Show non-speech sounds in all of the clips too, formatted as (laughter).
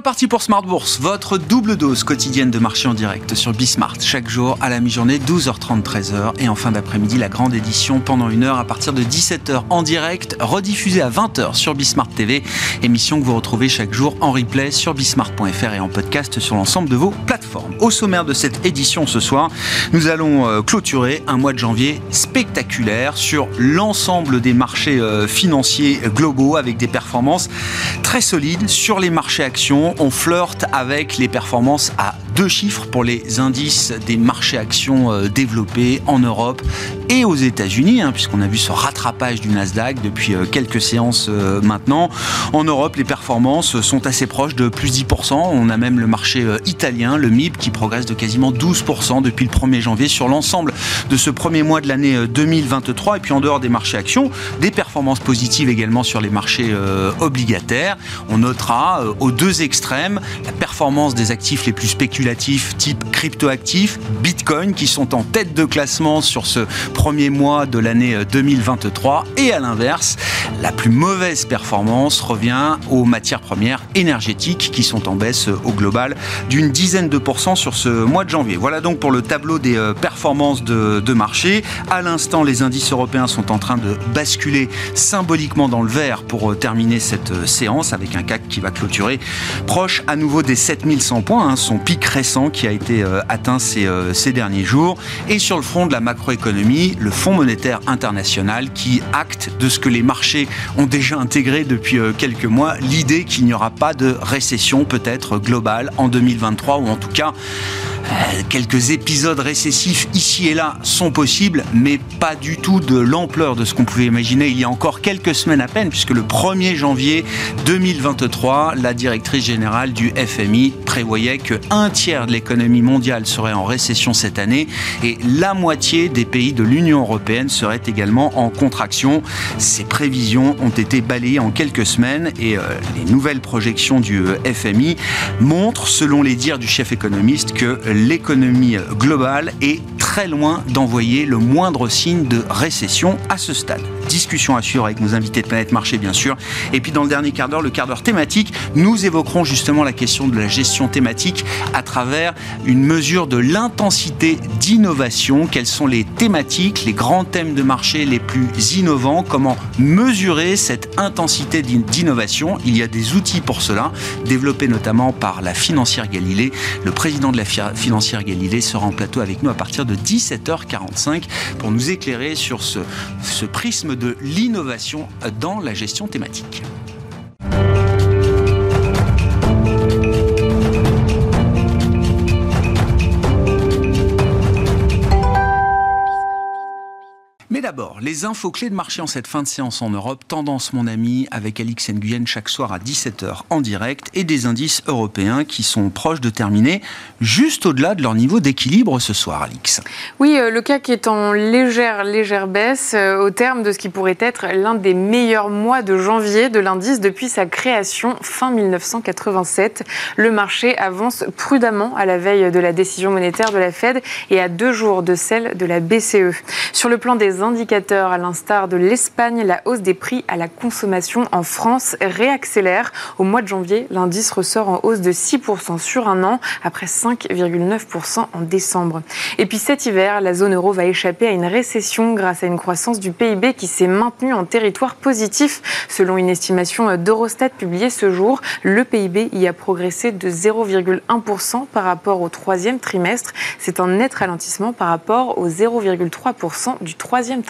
Reparti pour Smart Bourse, votre double dose quotidienne de marché en direct sur Bismart. Chaque jour à la mi-journée, 12h30, 13h. Et en fin d'après-midi, la grande édition pendant une heure à partir de 17h en direct, rediffusée à 20h sur Bismart TV. Émission que vous retrouvez chaque jour en replay sur bismart.fr et en podcast sur l'ensemble de vos plateformes. Au sommaire de cette édition ce soir, nous allons euh, clôturer un mois de janvier spectaculaire sur l'ensemble des marchés euh, financiers globaux avec des performances très solides sur les marchés actions on flirte avec les performances à deux chiffres pour les indices des marchés actions euh, développés en Europe et aux États-Unis, hein, puisqu'on a vu ce rattrapage du Nasdaq depuis euh, quelques séances euh, maintenant. En Europe, les performances sont assez proches de plus 10%. On a même le marché italien, le MIB, qui progresse de quasiment 12% depuis le 1er janvier sur l'ensemble de ce premier mois de l'année 2023. Et puis en dehors des marchés actions, des performances positives également sur les marchés obligataires. On notera aux deux extrêmes la performance des actifs les plus spéculatifs type cryptoactifs, Bitcoin, qui sont en tête de classement sur ce premier mois de l'année 2023. Et à l'inverse, la plus mauvaise performance revient aux matières premières énergétiques qui sont en baisse au global d'une dizaine de pourcents sur ce mois de janvier. Voilà donc pour le tableau des euh, performances de, marché. À l'instant, les indices européens sont en train de basculer symboliquement dans le vert pour euh, terminer cette euh, séance avec un CAC qui va clôturer proche à nouveau des 7100 points, hein, son pic récent qui a été euh, atteint ces, euh, ces, derniers jours. Et sur le front de la macroéconomie, le Fonds monétaire international qui acte de ce que les marchés ont déjà intégré depuis euh, quelques mois, l'idée qu'il n'y aura pas de récession peut-être globale en 2023 ou en tout cas quelques épisodes récessifs ici et là sont possibles, mais pas du tout de l'ampleur de ce qu'on pouvait imaginer il y a encore quelques semaines à peine, puisque le 1er janvier 2023, la directrice générale du FMI prévoyait que un tiers de l'économie mondiale serait en récession cette année et la moitié des pays de l'Union européenne seraient également en contraction. Ces prévisions ont été balayées en quelques semaines et euh, les nouvelles projections du euh, FMI montrent, selon les dires du chef économiste, que l'économie globale est très loin d'envoyer le moindre signe de récession à ce stade. Discussion à suivre avec nos invités de Planète Marché, bien sûr. Et puis dans le dernier quart d'heure, le quart d'heure thématique, nous évoquerons justement la question de la gestion thématique à travers une mesure de l'intensité d'innovation. Quelles sont les thématiques, les grands thèmes de marché les plus innovants? Comment mesurer cette intensité d'innovation? Il y a des outils pour cela, développés notamment par la financière Galilée. Le président de la financière Galilée sera en plateau avec nous à partir de 17h45 pour nous éclairer sur ce, prisme de l'innovation dans la gestion thématique. D'abord, les infos clés de marché en cette fin de séance en Europe. Tendance, mon ami, avec Alix Nguyen chaque soir à 17h en direct et des indices européens qui sont proches de terminer juste au-delà de leur niveau d'équilibre ce soir, Alix. Oui, euh, le CAC est en légère, légère baisse euh, au terme de ce qui pourrait être l'un des meilleurs mois de janvier de l'indice depuis sa création fin 1987. Le marché avance prudemment à la veille de la décision monétaire de la Fed et à deux jours de celle de la BCE. Sur le plan des indicateurs, à l'instar de l'Espagne, la hausse des prix à la consommation en France réaccélère. Au mois de janvier, l'indice ressort en hausse de 6% sur un an, après 5,9% en décembre. Et puis cet hiver, la zone euro va échapper à une récession grâce à une croissance du PIB qui s'est maintenue en territoire positif. Selon une estimation d'Eurostat publiée ce jour, le PIB y a progressé de 0,1% par rapport au troisième trimestre. C'est un net ralentissement par rapport au 0,3% du troisième trimestre.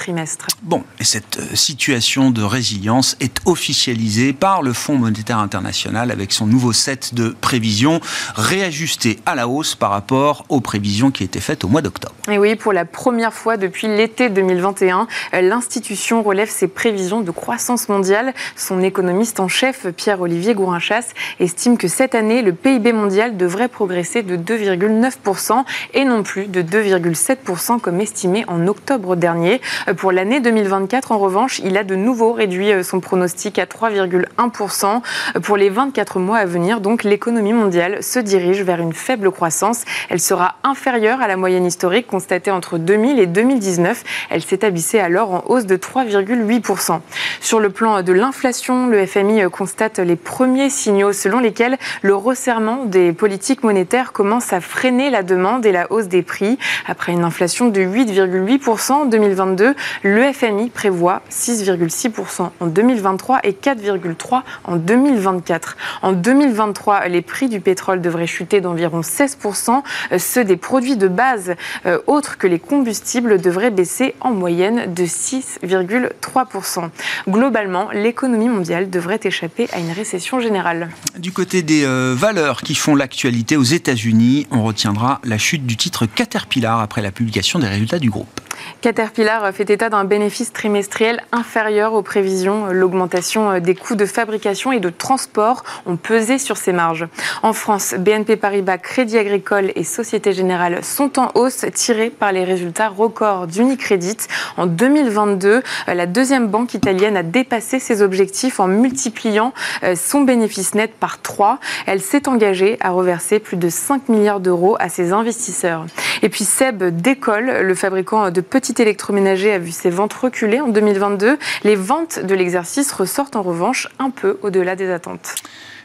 Bon, et cette euh, situation de résilience est officialisée par le Fonds monétaire international avec son nouveau set de prévisions réajustées à la hausse par rapport aux prévisions qui étaient faites au mois d'octobre. Et oui, pour la première fois depuis l'été 2021, euh, l'institution relève ses prévisions de croissance mondiale. Son économiste en chef, Pierre-Olivier Gourinchas, estime que cette année, le PIB mondial devrait progresser de 2,9% et non plus de 2,7% comme estimé en octobre dernier. Euh, pour l'année 2024, en revanche, il a de nouveau réduit son pronostic à 3,1% pour les 24 mois à venir. Donc l'économie mondiale se dirige vers une faible croissance. Elle sera inférieure à la moyenne historique constatée entre 2000 et 2019. Elle s'établissait alors en hausse de 3,8%. Sur le plan de l'inflation, le FMI constate les premiers signaux selon lesquels le resserrement des politiques monétaires commence à freiner la demande et la hausse des prix. Après une inflation de 8,8% en 2022, le FMI prévoit 6,6% en 2023 et 4,3% en 2024. En 2023, les prix du pétrole devraient chuter d'environ 16%. Ceux des produits de base euh, autres que les combustibles devraient baisser en moyenne de 6,3%. Globalement, l'économie mondiale devrait échapper à une récession générale. Du côté des euh, valeurs qui font l'actualité aux États-Unis, on retiendra la chute du titre Caterpillar après la publication des résultats du groupe. Caterpillar fait état d'un bénéfice trimestriel inférieur aux prévisions. L'augmentation des coûts de fabrication et de transport ont pesé sur ses marges. En France, BNP Paribas, Crédit Agricole et Société Générale sont en hausse tirés par les résultats records d'Unicredit. En 2022, la deuxième banque italienne a dépassé ses objectifs en multipliant euh, son bénéfice net par 3. Elle s'est engagée à reverser plus de 5 milliards d'euros à ses investisseurs. Et puis Seb décolle, le fabricant de petit électroménager a vu ses ventes reculer en 2022. Les ventes de l'exercice ressortent en revanche un peu au-delà des attentes.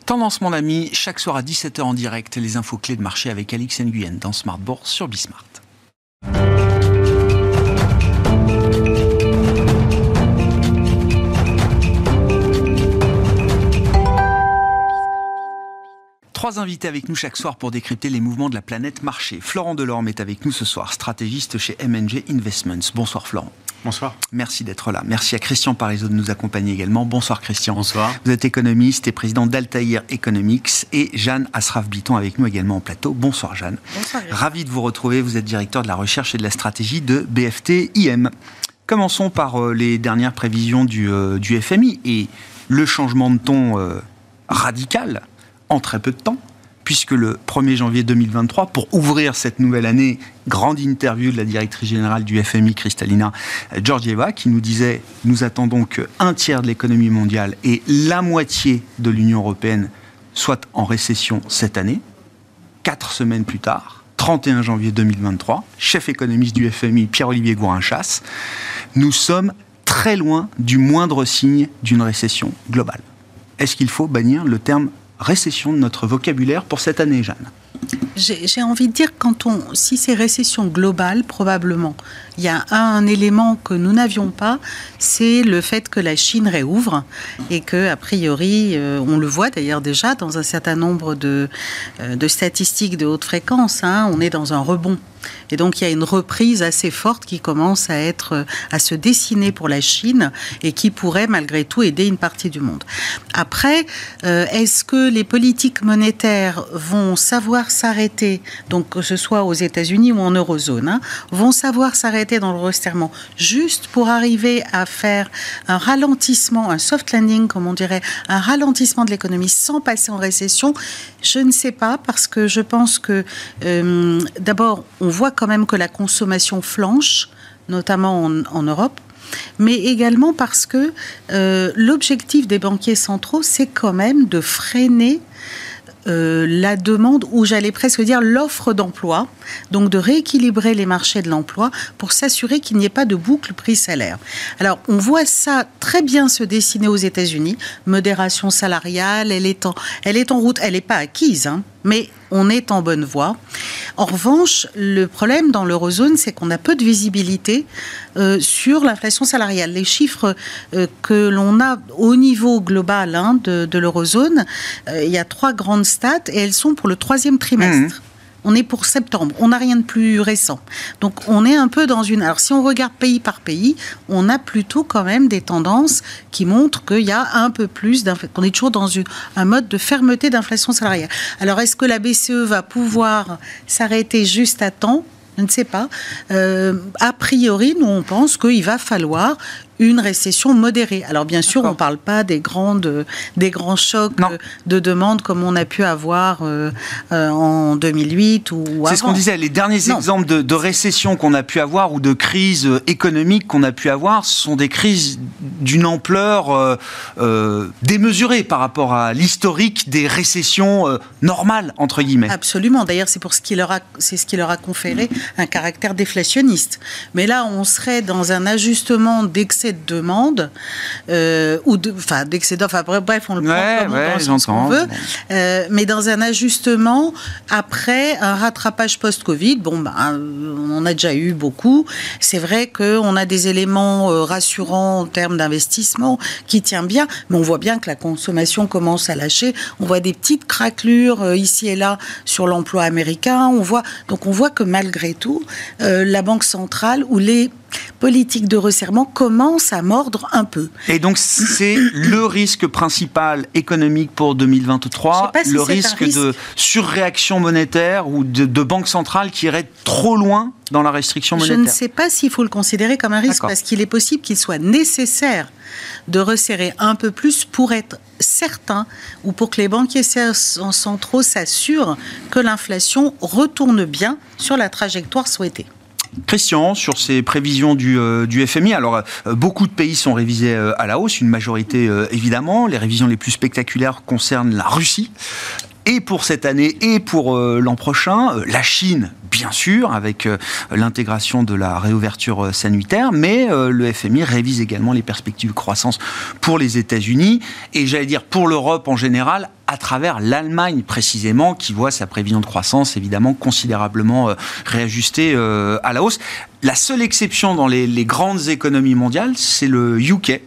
Tendance, mon ami, chaque soir à 17h en direct, les infos clés de marché avec Alix Nguyen dans Smart Bourse sur Bismart. Trois invités avec nous chaque soir pour décrypter les mouvements de la planète marché. Florent Delorme est avec nous ce soir, stratégiste chez MNG Investments. Bonsoir Florent. Bonsoir. Merci d'être là. Merci à Christian Parizeau de nous accompagner également. Bonsoir Christian. Bonsoir. Vous êtes économiste et président d'Altaïr Economics et Jeanne Asraf-Biton avec nous également en plateau. Bonsoir Jeanne. Bonsoir. Ravi de vous retrouver. Vous êtes directeur de la recherche et de la stratégie de BFT IM. Commençons par euh, les dernières prévisions du, euh, du, FMI et le changement de ton euh, radical en très peu de temps, puisque le 1er janvier 2023, pour ouvrir cette nouvelle année, grande interview de la directrice générale du FMI, Kristalina Georgieva, qui nous disait nous attendons qu'un tiers de l'économie mondiale et la moitié de l'Union européenne soient en récession cette année. Quatre semaines plus tard, 31 janvier 2023, chef économiste du FMI, Pierre-Olivier Gourin-Chasse, nous sommes très loin du moindre signe d'une récession globale. Est-ce qu'il faut bannir le terme récession de notre vocabulaire pour cette année, Jeanne. J'ai envie de dire, quand on, si c'est récession globale, probablement, il y a un, élément que nous n'avions pas, c'est le fait que la Chine réouvre et que, a priori, euh, on le voit d'ailleurs déjà dans un certain nombre de, euh, statistiques de haute fréquence, hein, on est dans un rebond. Et donc il y a une reprise assez forte qui commence à être à se dessiner pour la Chine et qui pourrait malgré tout aider une partie du monde. Après, euh, est-ce que les politiques monétaires vont savoir s'arrêter, donc que ce soit aux États-Unis ou en eurozone, hein, vont savoir s'arrêter dans le resserrement, juste pour arriver à faire un ralentissement, un soft landing, comme on dirait, un ralentissement de l'économie sans passer en récession, je ne sais pas, parce que je pense que euh, d'abord, on voit quand même que la consommation flanche, notamment en, Europe mais également parce que euh, l'objectif des banquiers centraux, c'est quand même de freiner euh, la demande, ou j'allais presque dire l'offre d'emploi, donc de rééquilibrer les marchés de l'emploi pour s'assurer qu'il n'y ait pas de boucle prix-salaire. Alors, on voit ça très bien se dessiner aux États-Unis. Modération salariale, elle est en, elle est en route, elle n'est pas acquise, hein, mais on est en bonne voie. En revanche, le problème dans l'eurozone, c'est qu'on a peu de visibilité euh, sur l'inflation salariale. Les chiffres euh, que l'on a au niveau global hein, de, l'eurozone, euh, il y a trois grandes stats et elles sont pour le troisième trimestre. Mmh. On est pour septembre. On n'a rien de plus récent. Donc on est un peu dans une. Alors si on regarde pays par pays, on a plutôt quand même des tendances qui montrent qu'il y a un peu plus qu'on est toujours dans un mode de fermeté d'inflation salariale. Alors est-ce que la BCE va pouvoir s'arrêter juste à temps? Je ne sais pas. Euh, a priori, nous, on pense qu'il va falloir une récession modérée. Alors bien sûr, on ne parle pas des, grandes, des grands chocs de demande comme on a pu avoir euh, euh, en 2008 ou avant. C'est ce qu'on disait, les derniers exemples de, de récession qu'on a pu avoir ou de crise économique qu'on a pu avoir, ce sont des crises d'une ampleur euh, démesurée par rapport à l'historique des récessions normales, entre guillemets. Absolument. D'ailleurs, c'est pour ce qui leur a, c'est ce qui leur a conféré un caractère déflationniste. Mais là, on serait dans un ajustement d'excès de demande, euh, ou de, enfin d'excès bref, on le prend dans ce qu'on veut, euh, mais dans un ajustement après un rattrapage post-Covid. Bon, ben, on en a déjà eu beaucoup. C'est vrai qu'on a des éléments euh, rassurants en termes d'investissement qui tient bien, mais on voit bien que la consommation commence à lâcher. On voit des petites craquelures ici et là sur l'emploi américain. On voit, donc on voit que malgré tout, la Banque centrale ou les politique de resserrement commence à mordre un peu. Et donc c'est (clears throat) le risque principal économique pour 2023, le risque, de surréaction monétaire ou de, de banque centrale qui irait trop loin dans la restriction monétaire. Je ne sais pas s'il faut le considérer comme un risque parce qu'il est possible qu'il soit nécessaire de resserrer un peu plus pour être certain ou pour que les banquiers centraux s'assurent que l'inflation retourne bien sur la trajectoire souhaitée. Christian, sur ces prévisions du, euh, FMI, alors euh, beaucoup de pays sont révisés euh, à la hausse, une majorité évidemment. Les révisions les plus spectaculaires concernent la Russie. Et pour cette année et pour l'an prochain, la Chine, bien sûr, avec l'intégration de la réouverture sanitaire, mais le FMI révise également les perspectives de croissance pour les États-Unis et j'allais dire pour l'Europe en général, à travers l'Allemagne précisément, qui voit sa prévision de croissance évidemment considérablement euh, réajustée euh, à la hausse. La seule exception dans les, grandes économies mondiales, c'est le UK,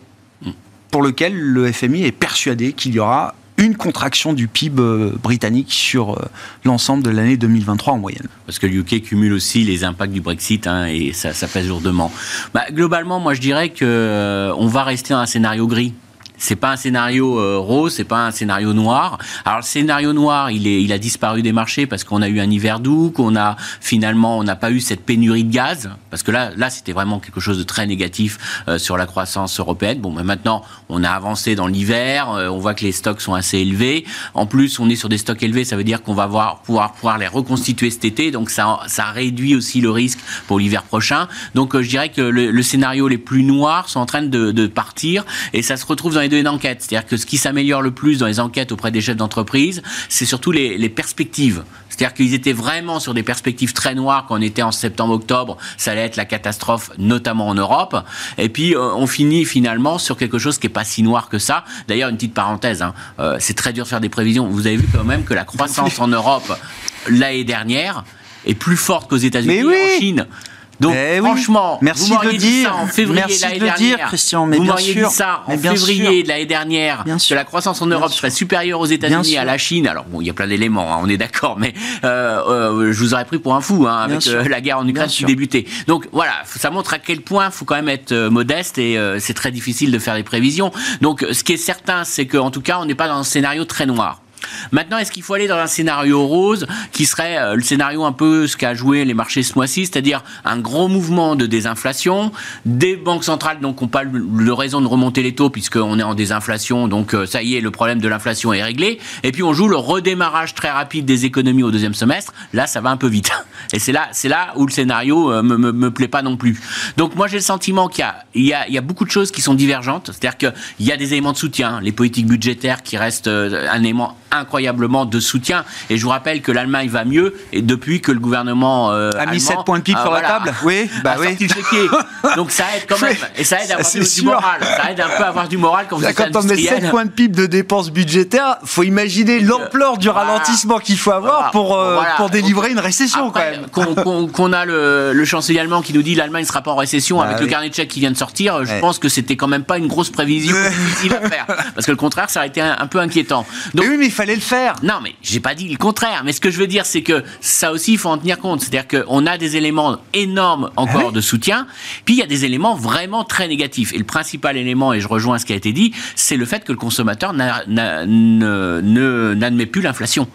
pour lequel le FMI est persuadé qu'il y aura une contraction du PIB euh, britannique sur l'ensemble de l'année 2023 en moyenne. Parce que le UK cumule aussi les impacts du Brexit hein, et ça, pèse lourdement. Bah, globalement, moi je dirais qu'on on va rester dans un scénario gris c'est pas un scénario euh, rose, c'est pas un scénario noir. Alors le scénario noir, il il a disparu des marchés parce qu'on a eu un hiver doux, qu'on a finalement, on n'a pas eu cette pénurie de gaz, parce que là, là, c'était vraiment quelque chose de très négatif euh, sur la croissance européenne. Bon, mais maintenant, on a avancé dans l'hiver, euh, on voit que les stocks sont assez élevés. En plus, on est sur des stocks élevés, ça veut dire qu'on va voir, pouvoir pouvoir les reconstituer cet été, donc ça, ça réduit aussi le risque pour l'hiver prochain. Donc, je dirais que le, scénario les plus noirs sont en train de, partir, et ça se retrouve dans les données d'enquête. C'est-à-dire que ce qui s'améliore le plus dans les enquêtes auprès des chefs d'entreprise, c'est surtout les, perspectives. C'est-à-dire qu'ils étaient vraiment sur des perspectives très noires quand on était en septembre-octobre. Allait être la catastrophe, notamment en Europe. Et puis, euh, on finit finalement sur quelque chose qui n'est pas si noir que ça. D'ailleurs, une petite parenthèse, hein, euh, c'est très dur de faire des prévisions. Vous avez vu quand même que la croissance en Europe l'année dernière est plus forte qu'aux États-Unis et en Chine. Donc eh franchement, merci vous de dire. Ça en février merci de le dire, Christian. Mais vous m'auriez dit ça en février de l'année dernière que la croissance en Europe serait supérieure aux États-Unis à la Chine. Alors bon, il y a plein d'éléments, hein, on est d'accord, mais euh, euh, je vous aurais pris pour un fou hein, avec euh, la guerre en Ukraine qui débutait. Donc voilà, ça montre à quel point il faut quand même être euh, modeste et c'est très difficile de faire des prévisions. Donc ce qui est certain, c'est qu'en tout cas, on n'est pas dans un scénario très noir. Maintenant, est-ce qu'il faut aller dans un scénario rose qui serait euh, le scénario un peu ce qu'a joué les marchés ce mois-ci, c'est-à-dire un gros mouvement de désinflation, des banques centrales donc n'ont pas de raison de remonter les taux puisqu'on est en désinflation, donc euh, ça y est, le problème de l'inflation est réglé, et puis on joue le redémarrage très rapide des économies au deuxième semestre, là ça va un peu vite. (laughs) Et c'est là, c'est là où le scénario euh, me, me, plaît pas non plus. Donc moi j'ai le sentiment qu'il y y a beaucoup de choses qui sont divergentes, c'est-à-dire qu'il y a des éléments de soutien, les politiques budgétaires qui restent un élément incroyablement de soutien. Et je vous rappelle que l'Allemagne va mieux et depuis que le gouvernement euh, a mis 7 points de PIB sur la table. Oui, bah oui. (laughs) Donc ça aide quand même. Et ça aide à avoir du, moral. Ça aide un peu à avoir du moral quand vous êtes Quand on met 7 points de PIB de dépenses budgétaires, faut imaginer l'ampleur du ralentissement qu'il faut avoir pour, euh, pour délivrer une récession quand même. Qu'on a le, le, chancelier allemand qui nous dit l'Allemagne ne sera pas en récession bah avec le carnet de chèques qui vient de sortir, je pense que c'était quand même pas une grosse prévision difficile à faire. Parce que le contraire, ça aurait été un, peu inquiétant. Donc, mais oui, mais il fallait le faire. Non, mais j'ai pas dit le contraire. Mais ce que je veux dire, c'est que ça aussi, il faut en tenir compte. C'est-à-dire qu'on a des éléments énormes encore ah de soutien, puis il y a des éléments vraiment très négatifs. Et le principal élément, et je rejoins ce qui a été dit, c'est le fait que le consommateur n'admet plus l'inflation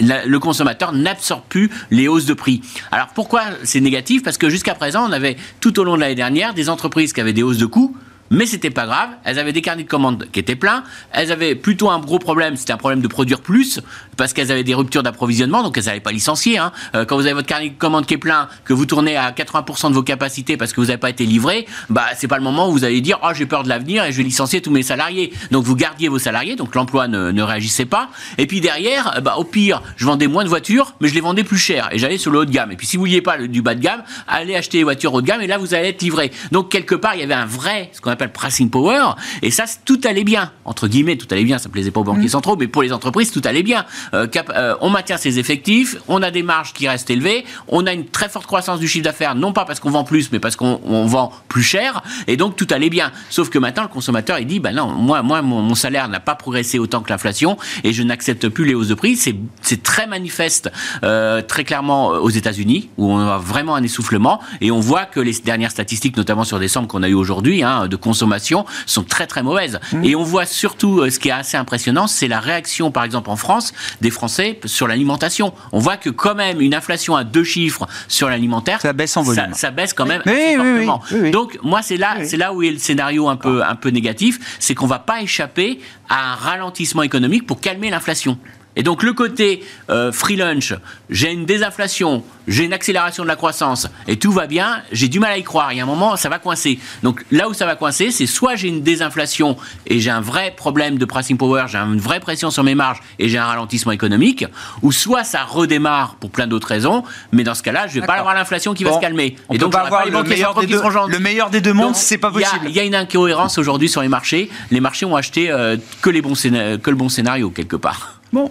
le consommateur n'absorbe plus les hausses de prix. Alors pourquoi c'est négatif? Parce que jusqu'à présent, on avait tout au long de l'année dernière des entreprises qui avaient des hausses de coûts mais c'était pas grave. Elles avaient des carnets de commandes qui étaient pleins. Elles avaient plutôt un gros problème, c'était un problème de produire plus, parce qu'elles avaient des ruptures d'approvisionnement, donc elles n'avaient pas licencié. Hein. Euh, quand vous avez votre carnet de commandes qui est plein, que vous tournez à 80% de vos capacités parce que vous n'avez pas été livré, bah c'est pas le moment où vous allez dire oh j'ai peur de l'avenir et je vais licencier tous mes salariés. Donc vous gardiez vos salariés, donc l'emploi ne, réagissait pas. Et puis derrière, bah, au pire, je vendais moins de voitures, mais je les vendais plus cher et j'allais sur le haut de gamme. Et puis si vous vouliez pas du bas de gamme, allez acheter les voitures haut de gamme et là vous allez être livré. Donc quelque part, il y avait un vrai, ce qu'on appelle pricing power, et ça, tout allait bien. Entre guillemets, tout allait bien, ça plaisait pas aux banquiers mmh. centraux, mais pour les entreprises, tout allait bien. Euh, euh, on maintient ses effectifs, on a des marges qui restent élevées, on a une très forte croissance du chiffre d'affaires, non pas parce qu'on vend plus, mais parce qu'on vend plus cher, et donc tout allait bien. Sauf que maintenant, le consommateur, il dit, ben non, moi, moi mon, salaire n'a pas progressé autant que l'inflation, et je n'accepte plus les hausses de prix. C'est très manifeste, euh, très clairement aux États-Unis, où on a vraiment un essoufflement, et on voit que les dernières statistiques, notamment sur décembre qu'on a eu aujourd'hui, hein, de consommation, sont très très mauvaises. Mmh. Et on voit surtout, euh, ce qui est assez impressionnant, c'est la réaction, par exemple en France, des Français sur l'alimentation. On voit que quand même une inflation à deux chiffres sur l'alimentaire, ça baisse en volume. Ça, baisse quand même assez fortement. Donc moi c'est là, c'est là où est le scénario un peu un peu négatif, c'est qu'on va pas échapper à un ralentissement économique pour calmer l'inflation. Et donc le côté euh, free lunch, j'ai une désinflation, j'ai une accélération de la croissance et tout va bien, j'ai du mal à y croire. Il y a un moment, ça va coincer. Donc là où ça va coincer, c'est soit j'ai une désinflation et j'ai un vrai problème de pricing power, j'ai une vraie pression sur mes marges et j'ai un ralentissement économique, ou soit ça redémarre pour plein d'autres raisons, mais dans ce cas-là, je vais pas avoir l'inflation qui va se calmer. et donc pas avoir le meilleur, des deux, le meilleur des deux mondes, c'est pas possible. Il y, a une incohérence aujourd'hui sur les marchés. Les marchés ont acheté euh, que, les bons que le bon scénario quelque part. Bon.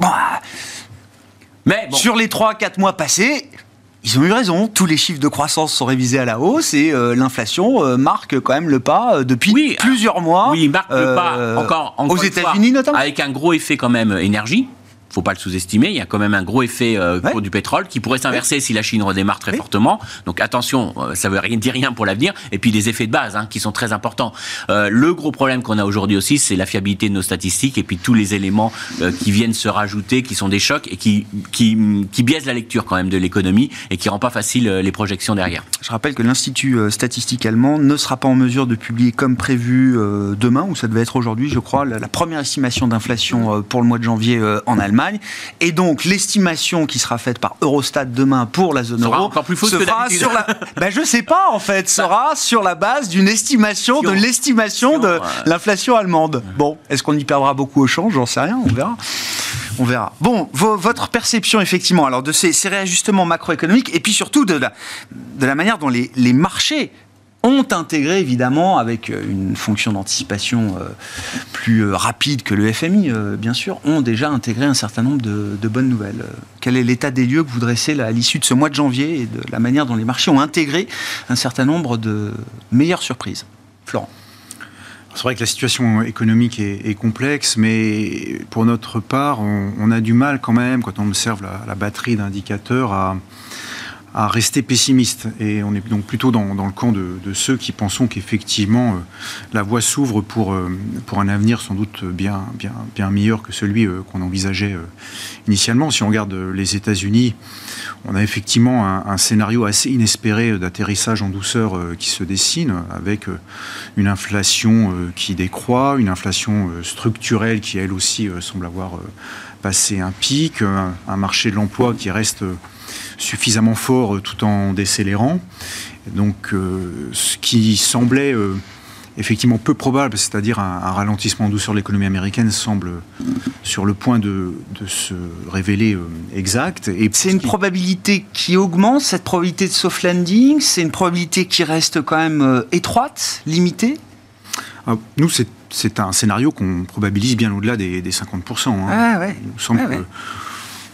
Bah. Mais sur les 3-4 mois passés, ils ont eu raison. Tous les chiffres de croissance sont révisés à la hausse et euh, l'inflation euh, marque quand même le pas euh, depuis plusieurs mois. Oui, marque le pas encore, aux États-Unis notamment. Avec un gros effet quand même énergie faut pas le sous-estimer. Il y a quand même un gros effet euh, pour du pétrole qui pourrait s'inverser si la Chine redémarre très fortement. Donc attention, euh, ça veut rien dire rien pour l'avenir. Et puis des effets de base hein, qui sont très importants. Euh, le gros problème qu'on a aujourd'hui aussi, c'est la fiabilité de nos statistiques et puis tous les éléments qui viennent se rajouter, qui sont des chocs et qui, qui, qui biaisent la lecture quand même de l'économie et qui rend pas facile les projections derrière. Je rappelle que l'Institut statistique allemand ne sera pas en mesure de publier comme prévu demain, ou ça devait être aujourd'hui, je crois, la, la première estimation d'inflation pour le mois de janvier en Allemagne. Et donc, l'estimation qui sera faite par Eurostat demain pour la zone euro encore plus sera sur la. (laughs) ben, je sais pas en fait. Sera sur la base d'une estimation de l'estimation de l'inflation allemande. Bon, est-ce qu'on y perdra beaucoup au change J'en sais rien. On verra. On verra. Bon, votre perception, effectivement, alors de ces, réajustements macroéconomiques et puis surtout de la, de la manière dont les, les marchés ont intégré évidemment avec euh, une fonction d'anticipation euh, plus euh, rapide que le FMI, bien sûr, ont déjà intégré un certain nombre de, bonnes nouvelles. Quel est l'état des lieux que vous dressez à l'issue de ce mois de janvier et de la manière dont les marchés ont intégré un certain nombre de meilleures surprises? Florent c'est vrai que la situation économique est, complexe, mais pour notre part, on, a du mal quand même, quand on observe la batterie d'indicateurs, à, à rester pessimiste. Et on est donc plutôt dans, le camp de, ceux qui pensons qu'effectivement euh, la voie s'ouvre pour, euh, pour un avenir sans doute bien, bien, bien meilleur que celui euh, qu'on envisageait initialement. Si on regarde les États-Unis, on a effectivement un, scénario assez inespéré d'atterrissage en douceur qui se dessine, avec une inflation qui décroît, une inflation structurelle qui elle aussi semble avoir passé un pic, un marché de l'emploi qui reste suffisamment fort euh, tout en décélérant. Donc, euh, ce qui semblait euh, effectivement peu probable, c'est-à-dire un, ralentissement en douceur de l'économie américaine, semble sur le point de, se révéler exact. Et c'est une probabilité qui augmente, cette probabilité de soft landing, c'est une probabilité qui reste quand même étroite, limitée? Ah, Nous, c'est un scénario qu'on probabilise bien au-delà des, 50%. Hein. Ah ouais. Il nous semble ah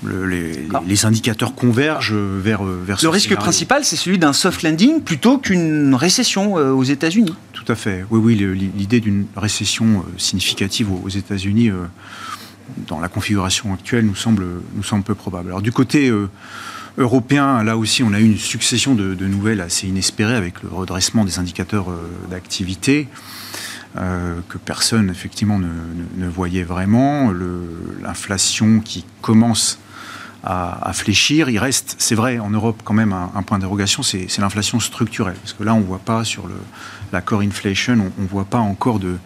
les, indicateurs convergent vers, vers Le risque principal, c'est celui d'un soft landing plutôt qu'une récession euh, aux États-Unis. Tout à fait. Oui, oui, l'idée d'une récession euh, significative aux États-Unis, euh, dans la configuration actuelle, nous semble, nous semble peu probable. Alors, du côté européen, là aussi, on a eu une succession de, nouvelles assez inespérées avec le redressement des indicateurs d'activité. que personne effectivement ne, ne voyait vraiment, l'inflation qui commence à, fléchir. Il reste, c'est vrai, en Europe quand même un, point d'interrogation, c'est l'inflation structurelle. Parce que là, on ne voit pas sur la core inflation, on ne voit pas encore de,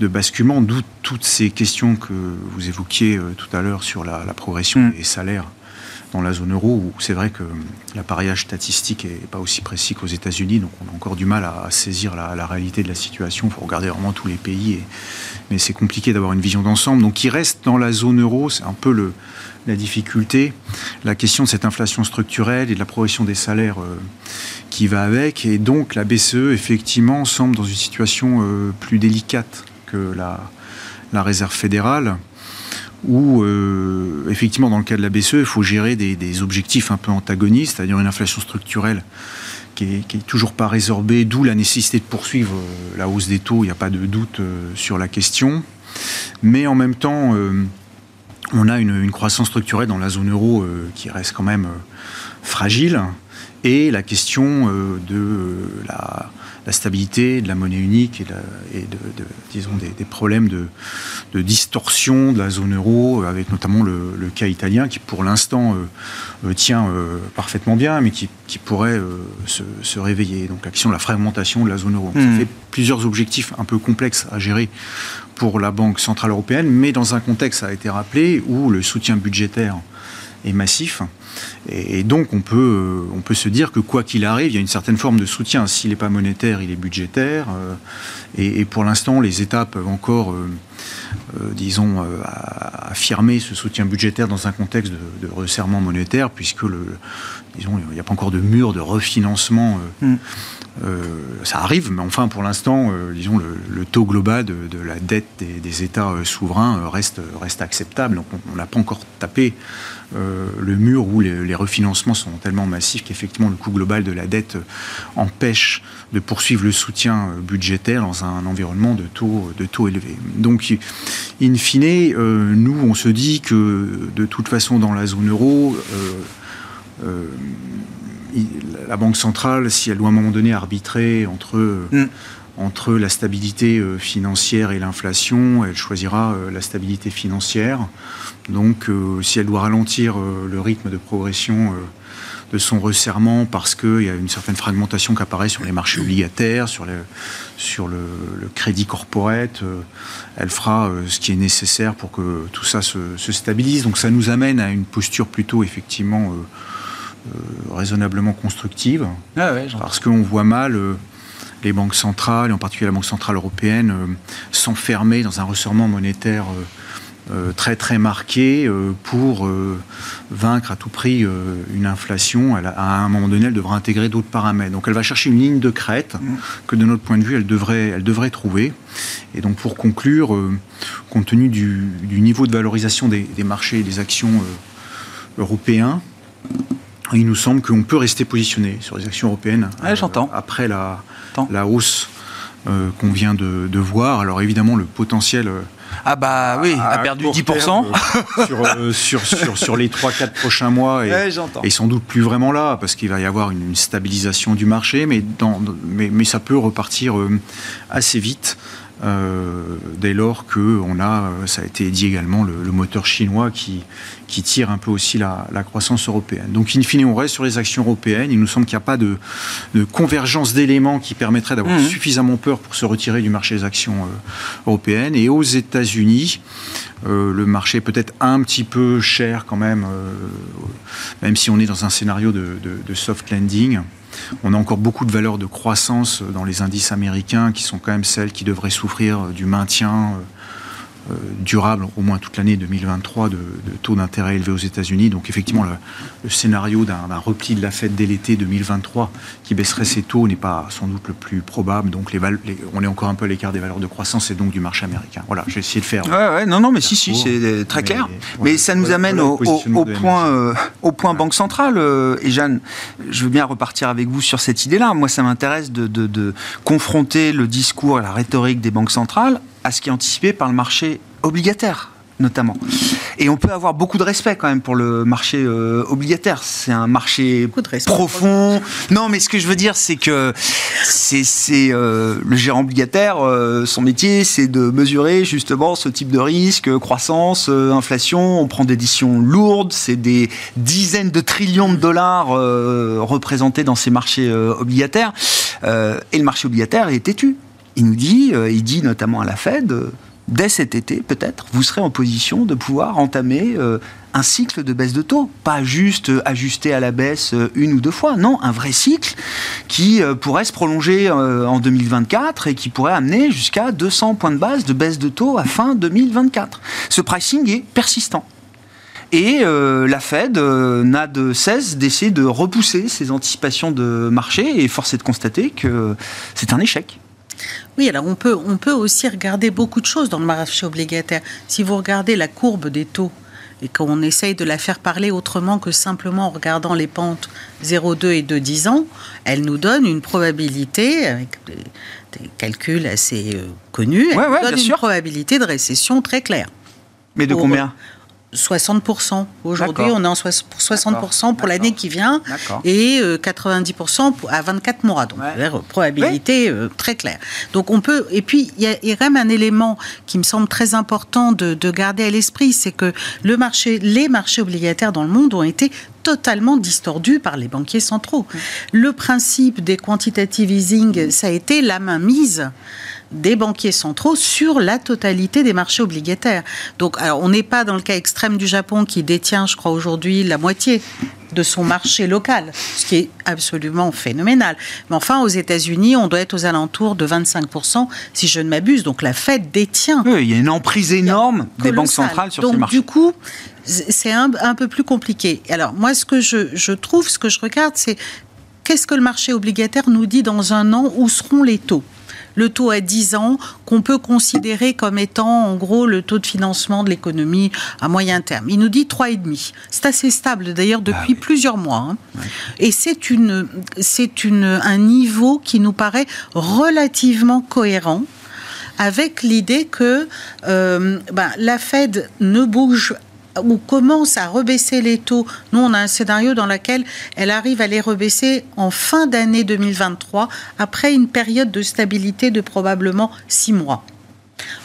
de basculement, d'où toutes ces questions que vous évoquiez euh, tout à l'heure sur la, progression mm. des salaires dans la zone euro, où c'est vrai que l'appareillage statistique n'est pas aussi précis qu'aux États-Unis, donc on a encore du mal à, saisir la, réalité de la situation. Il faut regarder vraiment tous les pays, mais c'est compliqué d'avoir une vision d'ensemble. Donc il reste dans la zone euro, c'est un peu le, la difficulté, la question de cette inflation structurelle et de la progression des salaires euh, qui va avec. Et donc la BCE, effectivement, semble dans une situation euh, plus délicate que la, Réserve fédérale, où, euh, effectivement, dans le cas de la BCE, il faut gérer des, objectifs un peu antagonistes, c'est-à-dire une inflation structurelle qui est, toujours pas résorbée, d'où la nécessité de poursuivre la hausse des taux, il n'y a pas de doute sur la question. Mais en même temps, on a une, croissance structurelle dans la zone euro euh, qui reste quand même euh, fragile. Et la question euh, de la, stabilité de la monnaie unique et, de, disons des, problèmes de, distorsion de la zone euro, avec notamment le, cas italien qui pour l'instant tient parfaitement bien, mais qui, pourrait se, réveiller. Donc la question de la fragmentation de la zone euro. Ça hmm. fait plusieurs objectifs un peu complexes à gérer pour la Banque Centrale Européenne, mais dans un contexte, ça a été rappelé, où le soutien budgétaire est massif. Et, donc, on peut, on peut se dire que quoi qu'il arrive, il y a une certaine forme de soutien. S'il n'est pas monétaire, il est budgétaire. Euh, et, pour l'instant, les États peuvent encore, euh, euh, disons, affirmer ce soutien budgétaire dans un contexte de, resserrement monétaire, puisque le, disons, il n'y a pas encore de mur de refinancement mm. Euh, ça arrive, mais enfin, pour l'instant, euh, disons, le, taux global de, la dette des, États euh, souverains reste, reste acceptable. Donc, on n'a pas encore tapé le mur où les, refinancements sont tellement massifs qu'effectivement, le coût global de la dette empêche de poursuivre le soutien budgétaire dans un environnement de taux, de taux élevés. Donc, in fine, nous, on se dit que de toute façon, dans la zone euro, la Banque centrale, si elle doit à un moment donné arbitrer entre, mm. entre la stabilité euh, financière et l'inflation, elle choisira euh, la stabilité financière. Donc, euh, si elle doit ralentir le rythme de progression de son resserrement parce qu'il y a une certaine fragmentation qui apparaît sur les marchés obligataires, sur, sur le, crédit corporate. elle fera ce qui est nécessaire pour que tout ça se, se, stabilise. Donc ça nous amène à une posture plutôt effectivement euh, raisonnablement constructive, ah parce qu'on voit mal euh, les banques centrales, et en particulier la Banque centrale européenne, euh, s'enfermer dans un resserrement monétaire très très marqué pour vaincre à tout prix une inflation. à un moment donné, elle devra intégrer d'autres paramètres. Donc elle va chercher une ligne de crête mm. que de notre point de vue, elle devrait, elle devrait trouver. Et donc pour conclure, compte tenu du, niveau de valorisation des, des marchés et des actions européens, il nous semble qu'on peut rester positionné sur les actions européennes euh, après la, la hausse euh, qu'on vient de, voir. Alors évidemment, le potentiel... Euh, ah bah oui, a perdu 10% sur, sur, sur, les 3-4 prochains mois et, et, sans doute plus vraiment là, parce qu'il va y avoir une, stabilisation du marché, mais, dans, mais, mais, ça peut repartir assez vite. Euh, dès lors que on a, euh, ça a été dit également, le, moteur chinois qui, qui tire un peu aussi la, croissance européenne. Donc, in fine, on reste sur les actions européennes. Il nous semble qu'il n'y a pas de, convergence d'éléments qui permettrait d'avoir mmh. suffisamment peur pour se retirer du marché des actions euh, européennes. Et aux États-Unis, le marché est peut-être un petit peu cher quand même, même si on est dans un scénario de soft landing. On a encore beaucoup de valeurs de croissance dans les indices américains qui sont quand même celles qui devraient souffrir du maintien euh, euh, durable, au moins toute l'année 2023, de, taux d'intérêt élevés aux États-Unis. Donc effectivement, le, scénario d'un repli de la Fed dès l'été 2023 qui baisserait ses taux n'est pas sans doute le plus probable. Donc les, on est encore un peu à l'écart des valeurs de croissance et donc du marché américain. Voilà, j'ai essayé de faire. Ouais, ouais, non, non, mais si, si, c'est très clair. Mais, ça nous amène au, point, euh, au point Banque centrale. Euh, et Jeanne, je veux bien repartir avec vous sur cette idée-là. Moi, ça m'intéresse de, de confronter le discours et la rhétorique des banques centrales à ce qui est anticipé par le marché obligataire notamment. Et on peut avoir beaucoup de respect quand même pour le marché euh, obligataire. C'est un marché profond. Non, mais ce que je veux dire, c'est que c'est euh, le gérant obligataire, euh, son métier, c'est de mesurer justement ce type de risque, croissance, inflation. On prend des décisions lourdes, c'est des dizaines de trillions de dollars représentés dans ces marchés obligataires. et le marché obligataire est têtu. Il nous dit, il dit notamment à la Fed dès cet été, peut-être, vous serez en position de pouvoir entamer euh, un cycle de baisse de taux. Pas juste euh, ajuster à la baisse euh, une ou deux fois. Non, un vrai cycle qui pourrait se prolonger en 2024 et qui pourrait amener jusqu'à 200 points de base de baisse de taux à fin 2024. Ce pricing est persistant. Et la Fed n'a de cesse d'essayer de repousser ses anticipations de marché et force est de constater que c'est un échec. Oui, alors on peut, on peut aussi regarder beaucoup de choses dans le marché obligataire. Si vous regardez la courbe des taux et qu'on essaye de la faire parler autrement que simplement en regardant les pentes 0,2 et de 10 ans, elle nous donne une probabilité, avec des, calculs assez euh, connus, elle donne une probabilité de récession très claire. Mais de combien? 60%. Aujourd'hui, on est en 60% pour l'année qui vient et 90% euh, à 24 mois. Donc, probabilité euh, très claire. Donc, on peut. Et puis, il y, a quand même un élément qui me semble très important de, garder à l'esprit c'est que le marché, les marchés obligataires dans le monde ont été totalement distordus par les banquiers centraux. Le principe des quantitative easing, ça a été la main mise des banquiers centraux sur la totalité des marchés obligataires. Donc, alors, on n'est pas dans le cas extrême du Japon qui détient, je crois, aujourd'hui la moitié de son marché local, ce qui est absolument phénoménal. Mais enfin, aux États-Unis, on doit être aux alentours de 25%, si je ne m'abuse. Donc la Fed détient. Oui, il y a une emprise énorme des banques centrales sur ces marchés. Du coup, c'est un, peu plus compliqué. Alors moi, ce que je, je trouve, ce que je regarde, c'est qu'est-ce que le marché obligataire nous dit dans un an Où seront les taux? Le taux à 10 ans qu'on peut considérer comme étant en gros le taux de financement de l'économie à moyen terme. Il nous dit 3,5. C'est assez stable d'ailleurs ah depuis plusieurs mois. Hein. Et c'est une, c'est une, un niveau qui nous paraît relativement cohérent avec l'idée que euh, ben, la Fed ne bouge ou commence à rebaisser les taux. Nous, on a un scénario dans lequel elle arrive à les rebaisser en fin d'année 2023, après une période de stabilité de probablement six mois.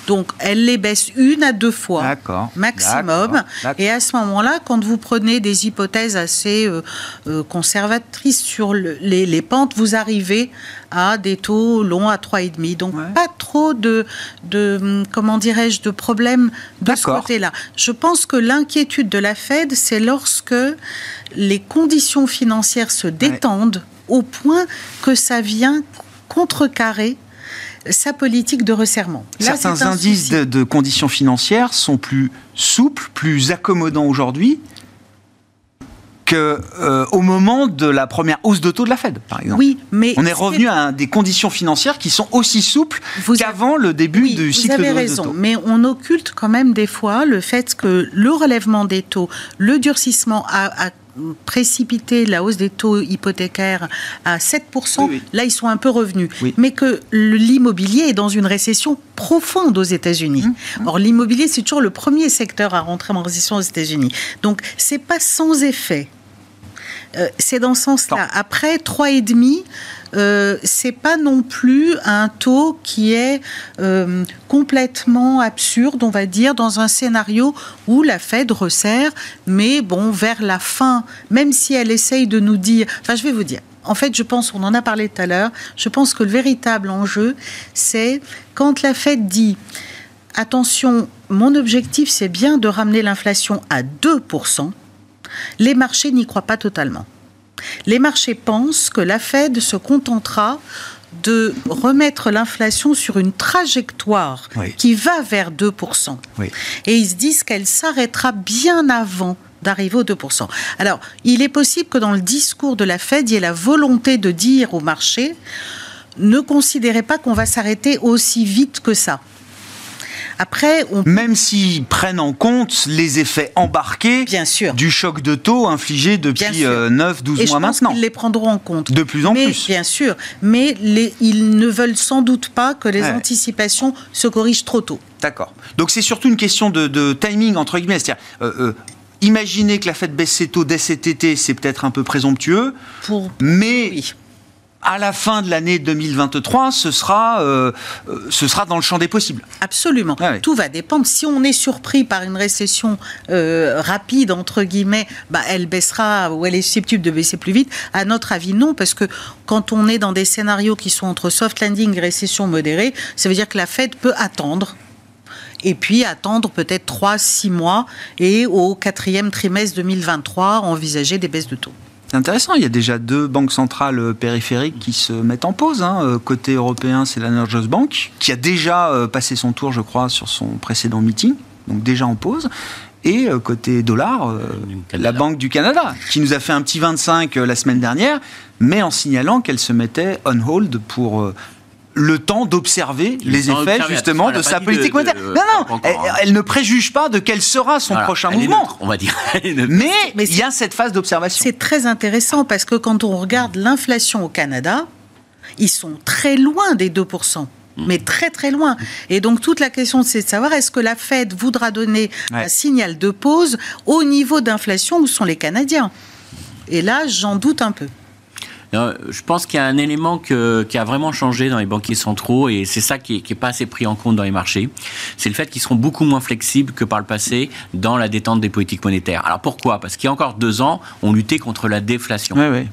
Donc, elle les baisse une à deux fois maximum. Et à ce moment-là, quand vous prenez des hypothèses assez euh, euh, conservatrices sur les, pentes, vous arrivez à des taux longs à 3,5. Donc, pas trop de, de comment dirais-je, de problèmes de ce côté-là. Je pense que l'inquiétude de la Fed, c'est lorsque les conditions financières se détendent au point que ça vient contrecarrer sa politique de resserrement. Certains indices de, conditions financières sont plus souples, plus accommodants aujourd'hui qu'au euh, au moment de la première hausse de taux de la Fed, par exemple. Oui, mais on est revenu à des conditions financières qui sont aussi souples qu'avant le début du cycle vous avez raison, mais on occulte quand même des fois le fait que le relèvement des taux, le durcissement a, a précipiter la hausse des taux hypothécaires à 7%, là ils sont un peu revenus. Mais que l'immobilier est dans une récession profonde aux États-Unis. Mmh. Or l'immobilier c'est toujours le premier secteur à rentrer en récession aux États-Unis. Donc c'est pas sans effet. Euh, c'est dans ce sens-là. Après, 3,5, euh, c'est pas non plus un taux qui est euh, complètement absurde, on va dire, dans un scénario où la Fed resserre, mais bon, vers la fin, même si elle essaye de nous dire, enfin, je vais vous dire. En fait, je pense, on en a parlé tout à l'heure, je pense que le véritable enjeu, c'est quand la Fed dit attention, mon objectif, c'est bien de ramener l'inflation à 2%, les marchés n'y croient pas totalement. Les marchés pensent que la Fed se contentera de remettre l'inflation sur une trajectoire qui va vers 2%. Et ils se disent qu'elle s'arrêtera bien avant d'arriver aux 2%. Alors, il est possible que dans le discours de la Fed, il y ait la volonté de dire au marché, ne considérez pas qu'on va s'arrêter aussi vite que ça. Après, on Même s'ils prennent en compte les effets embarqués Bien sûr. du choc de taux infligé depuis euh, 9, 12 Et je mois pense maintenant. qu'ils les prendront en compte. De plus en mais, plus. Bien sûr. Mais les- ils ne veulent sans doute pas que les Ouais. anticipations se corrigent trop tôt. D'accord. Donc c'est surtout une question de, de timing, entre guillemets. C'est-à-dire, euh, euh, imaginez que la Fed baisse ses taux dès cet été, c'est peut-être un peu présomptueux, Pour... mais Oui. À la fin de l'année 2023, ce sera, euh, euh, ce sera dans le champ des possibles. Absolument. Ah oui. Tout va dépendre. Si on est surpris par une récession euh, rapide, entre guillemets, bah, elle baissera ou elle est susceptible de baisser plus vite. À notre avis, non, parce que quand on est dans des scénarios qui sont entre soft landing et récession modérée, ça veut dire que la Fed peut attendre. Et puis attendre peut-être 3-6 mois et au quatrième trimestre 2023 envisager des baisses de taux. C'est intéressant, il y a déjà deux banques centrales euh, périphériques qui se mettent en pause. hein. Euh, Côté européen, c'est la Norges Bank, qui a déjà euh, passé son tour, je crois, sur son précédent meeting, donc déjà en pause. Et côté dollar, la Banque du Canada, qui nous a fait un petit 25 euh, la semaine dernière, mais en signalant qu'elle se mettait on hold pour le temps d'observer Le les temps effets justement de sa politique monétaire. de- non, non, elle, hein. elle ne préjuge pas de quel sera son Voilà, prochain elle est mouvement. neutre, on va dire. (laughs) Mais, Mais il y a cette phase d'observation. C'est très intéressant parce que quand on regarde l'inflation au Canada, ils sont très loin des 2%. Mais très très loin. Et donc toute la question c'est de savoir est-ce que la Fed voudra donner Ouais. un signal de pause au niveau d'inflation où sont les Canadiens? Et là j'en doute un peu. Je pense qu'il y a un élément que- qui a vraiment changé dans les banquiers centraux et c'est ça qui n'est pas assez pris en compte dans les marchés. C'est le fait qu'ils seront beaucoup moins flexibles que par le passé dans la détente des politiques monétaires. Alors pourquoi? Parce qu'il y a encore deux ans, on luttait contre la déflation. Ouais, ouais.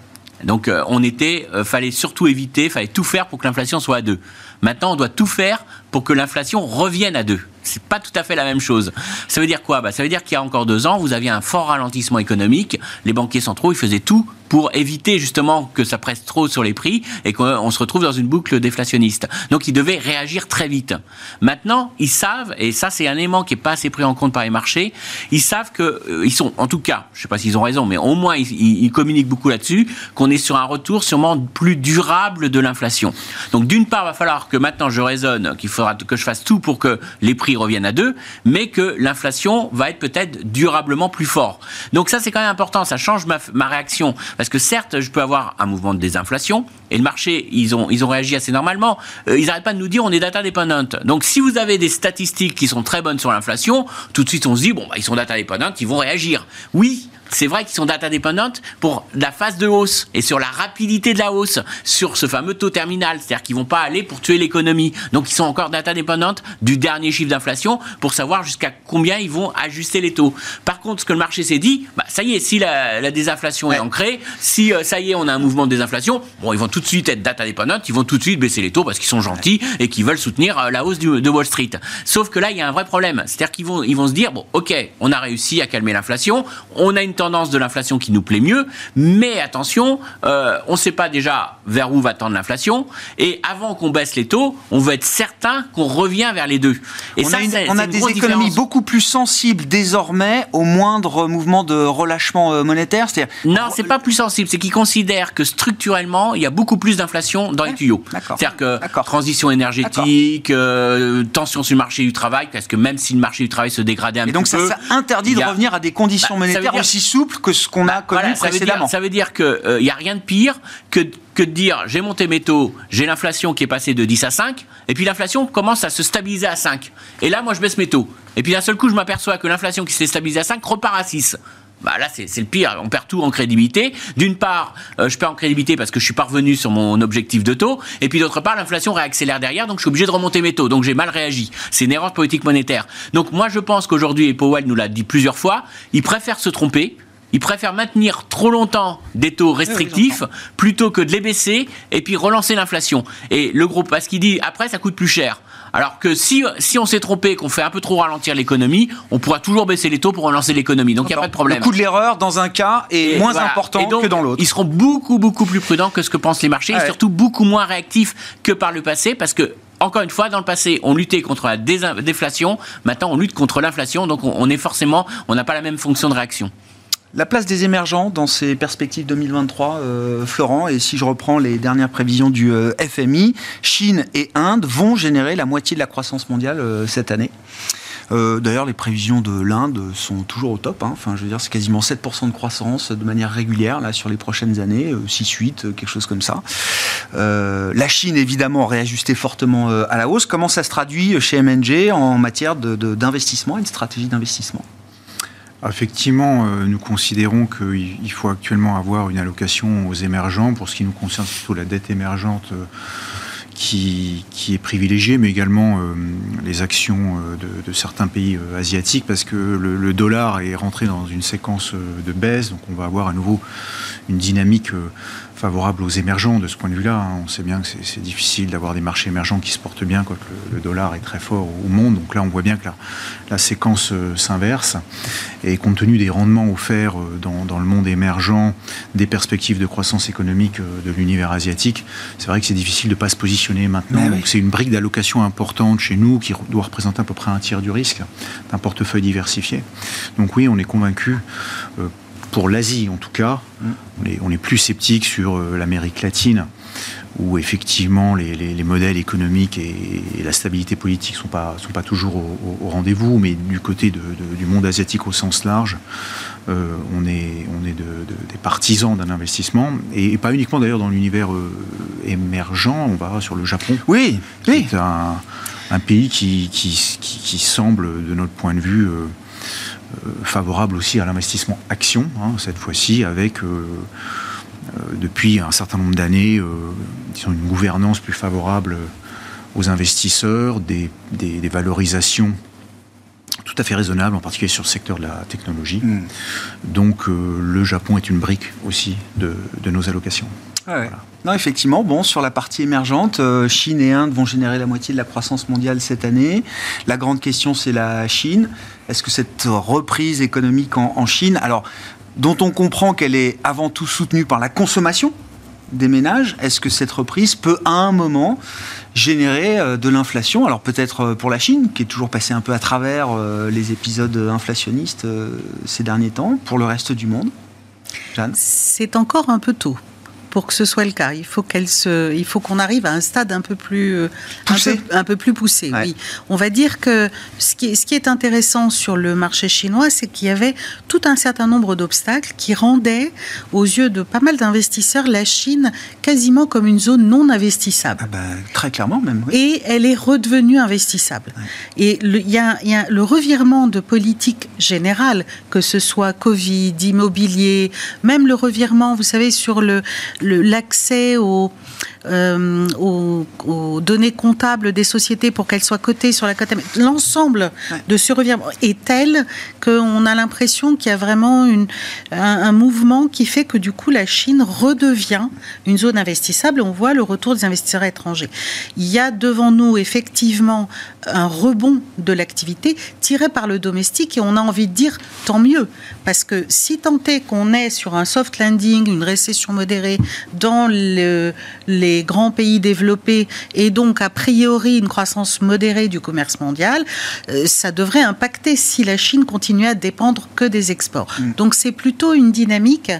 Donc euh, on était, euh, fallait surtout éviter, fallait tout faire pour que l'inflation soit à 2. Maintenant, on doit tout faire pour que l'inflation revienne à 2. C'est pas tout à fait la même chose. Ça veut dire quoi? Bah, Ça veut dire qu'il y a encore deux ans, vous aviez un fort ralentissement économique. Les banquiers centraux, ils faisaient tout pour éviter justement que ça presse trop sur les prix et qu'on se retrouve dans une boucle déflationniste. Donc ils devaient réagir très vite. Maintenant, ils savent, et ça c'est un élément qui n'est pas assez pris en compte par les marchés, ils savent que, euh, ils sont, en tout cas, je ne sais pas s'ils ont raison, mais au moins ils, ils- communiquent beaucoup là-dessus, qu'on est sur un retour sûrement plus durable de l'inflation. Donc d'une part, il va falloir que maintenant je raisonne, qu'il faudra que je fasse tout pour que les prix reviennent à deux, mais que l'inflation va être peut-être durablement plus fort. Donc ça c'est quand même important, ça change ma, ma réaction. Parce que certes, je peux avoir un mouvement de désinflation, et le marché, ils ont, ils ont réagi assez normalement. Euh, ils n'arrêtent pas de nous dire on est data dependent. Donc si vous avez des statistiques qui sont très bonnes sur l'inflation, tout de suite on se dit bon, bah, ils sont data dependent, ils vont réagir. Oui, c'est vrai qu'ils sont data dependent pour la phase de hausse et sur la rapidité de la hausse, sur ce fameux taux terminal, c'est-à-dire qu'ils vont pas aller pour tuer l'économie. Donc ils sont encore data dependent du dernier chiffre d'inflation pour savoir jusqu'à combien ils vont ajuster les taux. Par contre, ce que le marché s'est dit, bah, ça y est, si la, la désinflation est ancrée, si euh, ça y est, on a un mouvement de désinflation, bon, ils vont tout de suite être data dependent, ils vont tout de suite baisser les taux parce qu'ils sont gentils et qu'ils veulent soutenir euh, la hausse du- de Wall Street. Sauf que là, il y a un vrai problème, c'est-à-dire qu'ils vont, ils vont se dire, bon, ok, on a réussi à calmer l'inflation, on a une tendance de l'inflation qui nous plaît mieux, mais attention, euh, on ne sait pas déjà vers où va tendre l'inflation, et avant qu'on baisse les taux, on veut être certain qu'on revient vers les deux. Et on ça, a, une- on a une des économies différence. beaucoup plus sensibles désormais au moindre mouvement de relâchement euh, monétaire. C'est-à-dire, Non, c'est pas plus sensible. C'est qu'ils considèrent que structurellement, il y a beaucoup plus d'inflation dans les tuyaux. d'accord. C'est-à-dire que D'accord. transition énergétique, euh, tension sur le marché du travail, parce que même si le marché du travail se dégradait un et donc petit ça, peu, ça interdit de revenir à des conditions Bah, ça monétaires aussi souples que ce qu'on a connu Voilà, ça veut dire, précédemment. ça veut dire qu'il n'y a rien de pire que, que de dire j'ai monté mes taux, j'ai l'inflation qui est passée de 10 à 5, et puis l'inflation commence à se stabiliser à 5. Et là, moi, je baisse mes taux. Et puis d'un seul coup, je m'aperçois que l'inflation qui s'est stabilisée à 5 repart à 6. Bah là, c'est le pire. On perd tout en crédibilité. D'une part, euh, je perds en crédibilité parce que je suis pas revenu sur mon objectif de taux. Et puis d'autre part, l'inflation réaccélère derrière, donc je suis obligé de remonter mes taux. Donc j'ai mal réagi. C'est une erreur de politique monétaire. Donc moi, je pense qu'aujourd'hui, et Powell nous l'a dit plusieurs fois, il préfère se tromper. Il préfère maintenir trop longtemps des taux restrictifs plutôt que de les baisser et puis relancer l'inflation. Et le groupe, parce qu'il dit après ça coûte plus cher. Alors que si, si on s'est trompé, qu'on fait un peu trop ralentir l'économie, on pourra toujours baisser les taux pour relancer l'économie. Donc il n'y a pas de problème. Le coût de l'erreur dans un cas est Et moins voilà. important Et donc, que dans l'autre. Ils seront beaucoup, beaucoup plus prudents que ce que pensent les marchés Ouais. et surtout beaucoup moins réactifs que par le passé parce que. Encore une fois, dans le passé, on luttait contre la désin- déflation. Maintenant, on lutte contre l'inflation. Donc, on, on est forcément, on n'a pas la même fonction de réaction. La place des émergents dans ces perspectives 2023, Florent, et si je reprends les dernières prévisions du FMI, Chine et Inde vont générer la moitié de la croissance mondiale cette année. Euh, d'ailleurs, les prévisions de l'Inde sont toujours au top. Hein. Enfin, je veux dire, c'est quasiment 7% de croissance de manière régulière sur les prochaines années, 6-8, euh, quelque chose comme ça. Euh, la Chine, évidemment, réajusté fortement à la hausse. Comment ça se traduit chez MNG en matière d'investissement, de, une stratégie d'investissement? Effectivement, nous considérons qu'il faut actuellement avoir une allocation aux émergents. Pour ce qui nous concerne, plutôt la dette émergente qui, est privilégié, mais également euh, les actions euh, de, certains pays euh, asiatiques, parce que le, dollar est rentré dans une séquence de baisse, donc on va avoir à nouveau une dynamique favorable aux émergents de ce point de vue-là. Hein. On sait bien que c'est difficile d'avoir des marchés émergents qui se portent bien quand le, dollar est très fort au monde. Donc là, on voit bien que la, séquence euh, s'inverse. Et compte tenu des rendements offerts euh, dans, le monde émergent, des perspectives de croissance économique euh, de l'univers asiatique, c'est vrai que c'est difficile de ne pas se positionner maintenant. Donc c'est une brique d'allocation importante chez nous qui doit représenter à peu près un tiers du risque d'un portefeuille diversifié. Donc oui, on est convaincu pour l'Asie en tout cas, on est, plus sceptique sur euh, l'Amérique latine, où effectivement les, modèles économiques et, la stabilité politique ne sont pas, sont pas toujours au, rendez-vous, mais du côté du monde asiatique au sens large, euh, on est, on est des partisans d'un investissement, et, pas uniquement d'ailleurs dans l'univers euh, émergent, on va sur le Japon. Oui, oui. C'est un, pays qui, qui, semble, de notre point de vue, euh, favorable aussi à l'investissement action, hein, cette fois-ci avec euh, euh, depuis un certain nombre d'années disons une gouvernance plus favorable aux investisseurs, des, valorisations tout à fait raisonnables, en particulier sur le secteur de la technologie. Hmm. Donc le Japon est une brique aussi de, nos allocations. Non, effectivement, bon, sur la partie émergente, Chine et Inde vont générer la moitié de la croissance mondiale cette année. La grande question, c'est la Chine. Est-ce que cette reprise économique en, Chine, alors, dont on comprend qu'elle est avant tout soutenue par la consommation des ménages, est-ce que cette reprise peut à un moment générer euh, de l'inflation? Alors peut-être euh, pour la Chine, qui est toujours passée un peu à travers euh, les épisodes inflationnistes ces derniers temps, pour le reste du monde Jeanne? C'est encore un peu tôt pour que ce soit le cas. Il faut qu'elle se, il faut qu'on arrive à un stade un peu plus euh, poussé. Un, peu, plus poussé. Oui, on va dire que ce qui, est, ce qui est intéressant sur le marché chinois, c'est qu'il y avait tout un certain nombre d'obstacles qui rendaient, aux yeux de pas mal d'investisseurs, la Chine quasiment comme une zone non investissable. Ah ben, très clairement même. Et elle est redevenue investissable. Et il y, a, y a le revirement de politique générale, que ce soit Covid, immobilier, même le revirement, vous savez, sur le l'accès aux, euh, aux, données comptables des sociétés pour qu'elles soient cotées sur la cote. L'ensemble de ce revirement est tel qu'on a l'impression qu'il y a vraiment une, un, mouvement qui fait que du coup la Chine redevient une zone investissable. On voit le retour des investisseurs étrangers. Il y a devant nous effectivement un rebond de l'activité tiré par le domestique et on a envie de dire tant mieux parce que si tant est qu'on est sur un soft landing, une récession modérée dans le, les grands pays développés et donc a priori une croissance modérée du commerce mondial, euh, ça devrait impacter si la Chine continue à dépendre que des exports. Mm. Donc c'est plutôt une dynamique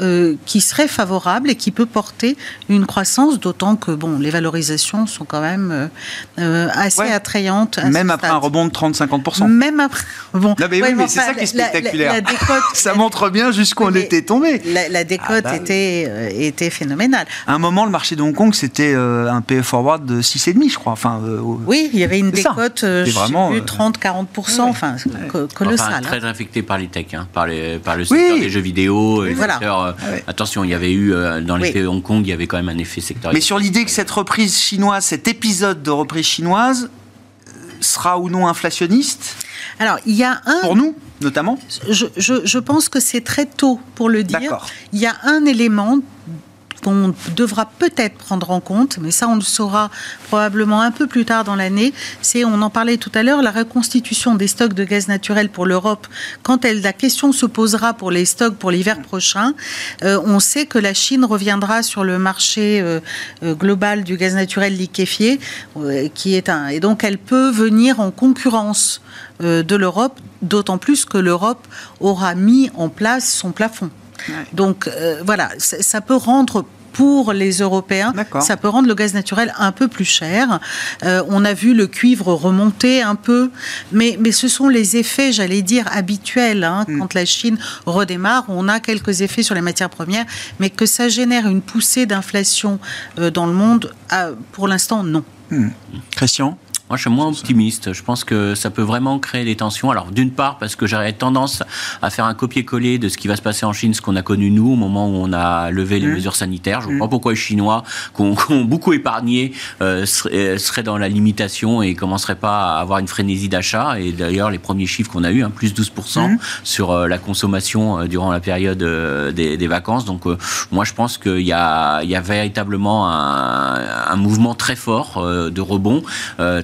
euh, qui serait favorable et qui peut porter une croissance, d'autant que bon, les valorisations sont quand même euh, assez attrayantes. même après un rebond de 30-50%. Même après. Bon, mais, oui, mais c'est ça qui est spectaculaire. (laughs) ça montre bien jusqu'où on était tombé. La, décote ah bah était, était phénoménale. À un moment, le marché de Hong Kong c'était euh, un PE forward de 6,5, je crois. Enfin, euh, oui, il y avait une décote de 30-40%, enfin, colossal. Enfin, très infecté par les techs, hein, par, les, par le secteur des jeux vidéo. Voilà. Euh, attention, il y avait eu, dans les Hong Kong, il y avait quand même un effet sectoriel. Mais sur l'idée que cette reprise chinoise, cet épisode de reprise chinoise, sera ou non inflationniste Alors, il y a un... Pour nous notamment je, je, je pense que c'est très tôt pour le dire. Il y a un élément qu'on devra peut-être prendre en compte, mais ça on le saura probablement un peu plus tard dans l'année, c'est, on en parlait tout à l'heure, la reconstitution des stocks de gaz naturel pour l'Europe. Quand elle, la question se posera pour les stocks pour l'hiver prochain, euh, on sait que la Chine reviendra sur le marché euh, euh, global du gaz naturel liquéfié, qui est un, et donc elle peut venir en concurrence de l'Europe, d'autant plus que l'Europe aura mis en place son plafond. Donc voilà, ça peut rendre pour les Européens, ça peut rendre le gaz naturel un peu plus cher. Euh, on a vu le cuivre remonter un peu, mais, mais ce sont les effets, j'allais dire, habituels. Hein. Mm. Quand la Chine redémarre, on a quelques effets sur les matières premières, mais que ça génère une poussée d'inflation euh, dans le monde, pour l'instant, non. Mm. Christian? Moi, je suis moins optimiste. Je pense que ça peut vraiment créer des tensions. Alors, d'une part, parce que j'aurais tendance à faire un copier-coller de ce qui va se passer en Chine, ce qu'on a connu nous au moment où on a levé les mmh. mesures sanitaires. Je ne vois pas mmh. pourquoi les Chinois, qui ont, (laughs) beaucoup épargné, euh, euh, seraient, dans la limitation et commenceraient pas à avoir une frénésie d'achat. Et d'ailleurs, les premiers chiffres qu'on a eu, hein, plus 12% mmh. sur euh, la consommation durant la période des, vacances. Donc, moi, je pense qu'il y a, il y a véritablement un, un mouvement très fort de rebond,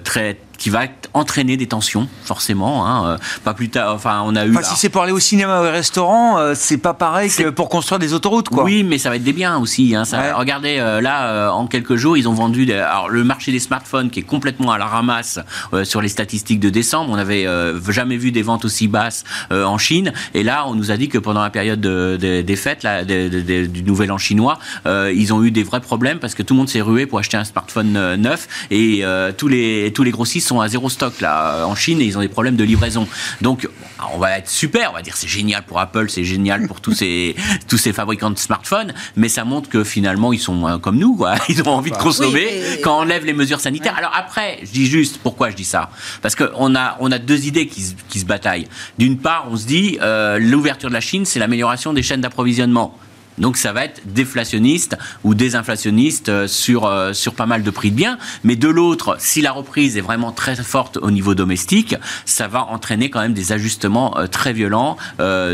très très qui va entraîner des tensions, forcément. Hein, euh, pas plus tard. Enfin, on a eu. si c'est pour aller au cinéma ou au restaurant, euh, c'est pas pareil que pour construire des autoroutes, quoi. Oui, mais ça va être des biens aussi. Hein, ça, Regardez, euh, là, en quelques jours, ils ont vendu. alors, le marché des smartphones qui est complètement à la ramasse sur les statistiques de décembre. On n'avait jamais vu des ventes aussi basses en Chine. Et là, on nous a dit que pendant la période des fêtes, là, du Nouvel An chinois, ils ont eu des vrais problèmes parce que tout le monde s'est rué pour acheter un smartphone neuf et tous les tous les grossistes sont à zéro stock là en Chine et ils ont des problèmes de livraison. Donc on va être super, on va dire c'est génial pour Apple, c'est génial pour tous ces (laughs) tous ces fabricants de smartphones, mais ça montre que finalement ils sont euh, comme nous, quoi. (laughs) Ils ont envie de consommer quand on lève les mesures sanitaires. Alors après, je dis juste pourquoi je dis ça, parce qu'on a on a deux idées qui, qui se bataillent. D'une part, on se dit euh, l'ouverture de la Chine, c'est l'amélioration des chaînes d'approvisionnement. Donc ça va être déflationniste ou désinflationniste euh, sur, euh, sur pas mal de prix de biens. Mais de l'autre, si la reprise est vraiment très forte au niveau domestique, ça va entraîner quand même des ajustements euh, très violents.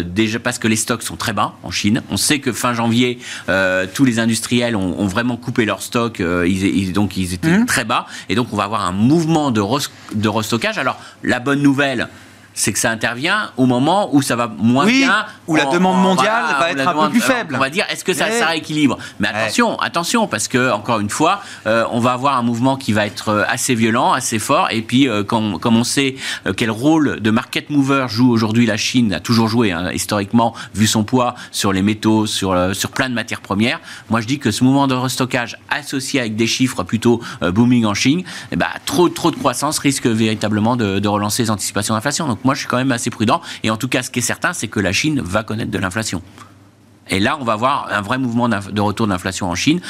déjà parce que les stocks sont très bas en Chine. On sait que fin janvier, tous les industriels ont, vraiment coupé leurs stocks. Ils, donc ils étaient mmh. très bas. Et donc on va avoir un mouvement de, de restockage. Alors la bonne nouvelle, c'est que ça intervient au moment où ça va moins bien. Où la demande mondiale va être un peu plus faible. On va dire, est-ce que ça, ça rééquilibre? Mais attention, attention, parce que, encore une fois, euh, on va avoir un mouvement qui va être euh, assez violent, assez fort. Et puis, euh, comme, on sait quel rôle de market mover joue aujourd'hui la Chine, a toujours joué, hein, historiquement, vu son poids sur les métaux, sur, sur plein de matières premières, moi je dis que ce mouvement de restockage associé avec des chiffres plutôt booming en Chine, eh ben, trop, trop de croissance risque véritablement de, de relancer les anticipations d'inflation. Donc, moi, je suis quand même assez prudent. Et en tout cas, ce qui est certain, c'est que la Chine va connaître de l'inflation. Et là, on va voir un vrai mouvement de retour d'inflation en Chine.